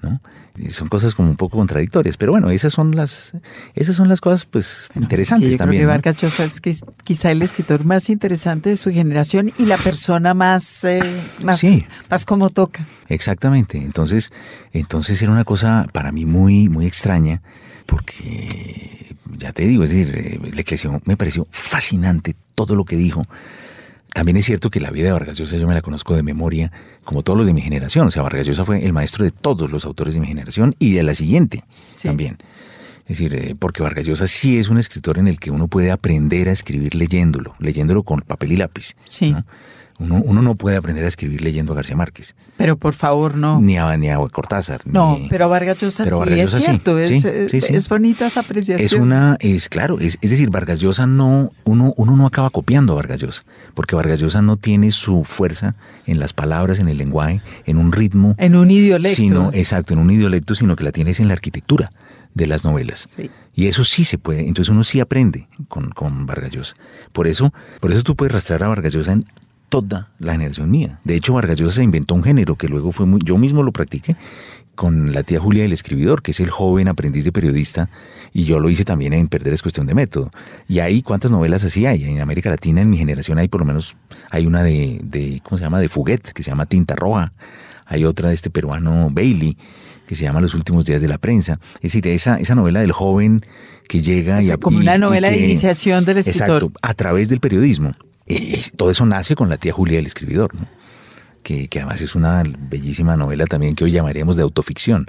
¿no? Son cosas como un poco contradictorias, pero bueno, esas son las, esas son las cosas pues interesantes yo también. Creo que. Vargas Llosa es quiz- quizá el escritor más interesante de su generación y la persona más, eh, más, Sí. más como toca. Exactamente. Entonces, entonces era una cosa para mí muy, muy extraña, porque ya te digo, es decir, eh, Leclesio me pareció fascinante todo lo que dijo. También es cierto que la vida de Vargas Llosa yo me la conozco de memoria, como todos los de mi generación. O sea, Vargas Llosa fue el maestro de todos los autores de mi generación y de la siguiente Sí. también. Es decir, eh, porque Vargas Llosa sí es un escritor en el que uno puede aprender a escribir leyéndolo, leyéndolo con papel y lápiz. Sí. ¿no? Uno, uno no puede aprender a escribir leyendo a García Márquez Pero por favor, no. ni a, ni a Cortázar. No, ni- pero Vargas Llosa Pero sí Vargas es Llosa cierto, es, sí, es- sí, sí. es bonita esa apreciación. Es una, es claro, es, es decir, Vargas Llosa no, uno, uno no acaba copiando a Vargas Llosa, porque Vargas Llosa no tiene su fuerza en las palabras, en el lenguaje, en un ritmo, En un idiolecto. sino, exacto, en un idiolecto, sino que la tienes en la arquitectura de las novelas. Sí. Y eso sí se puede, entonces uno sí aprende con, con Vargas Llosa. Por eso, por eso tú puedes rastrear a Vargas Llosa en toda la generación mía. De hecho, Vargas Llosa se inventó un género que luego fue muy, yo mismo lo practiqué con la tía Julia del escribidor, que es el joven aprendiz de periodista, y yo lo hice también en Perder es cuestión de método. Y ahí, ¿cuántas novelas así hay? En América Latina, en mi generación, hay por lo menos, hay una de, de ¿cómo se llama? De Fuguet, que se llama Tinta Roja. Hay otra de este peruano Bailey, que se llama Los últimos días de la prensa. Es decir, esa, esa novela del joven que llega O y... sea, como y- una y novela de iniciación del escritor. Exacto, a través del periodismo. Eh, todo eso nace con la tía Julia del escribidor, que, que además es una bellísima novela también que hoy llamaríamos de autoficción.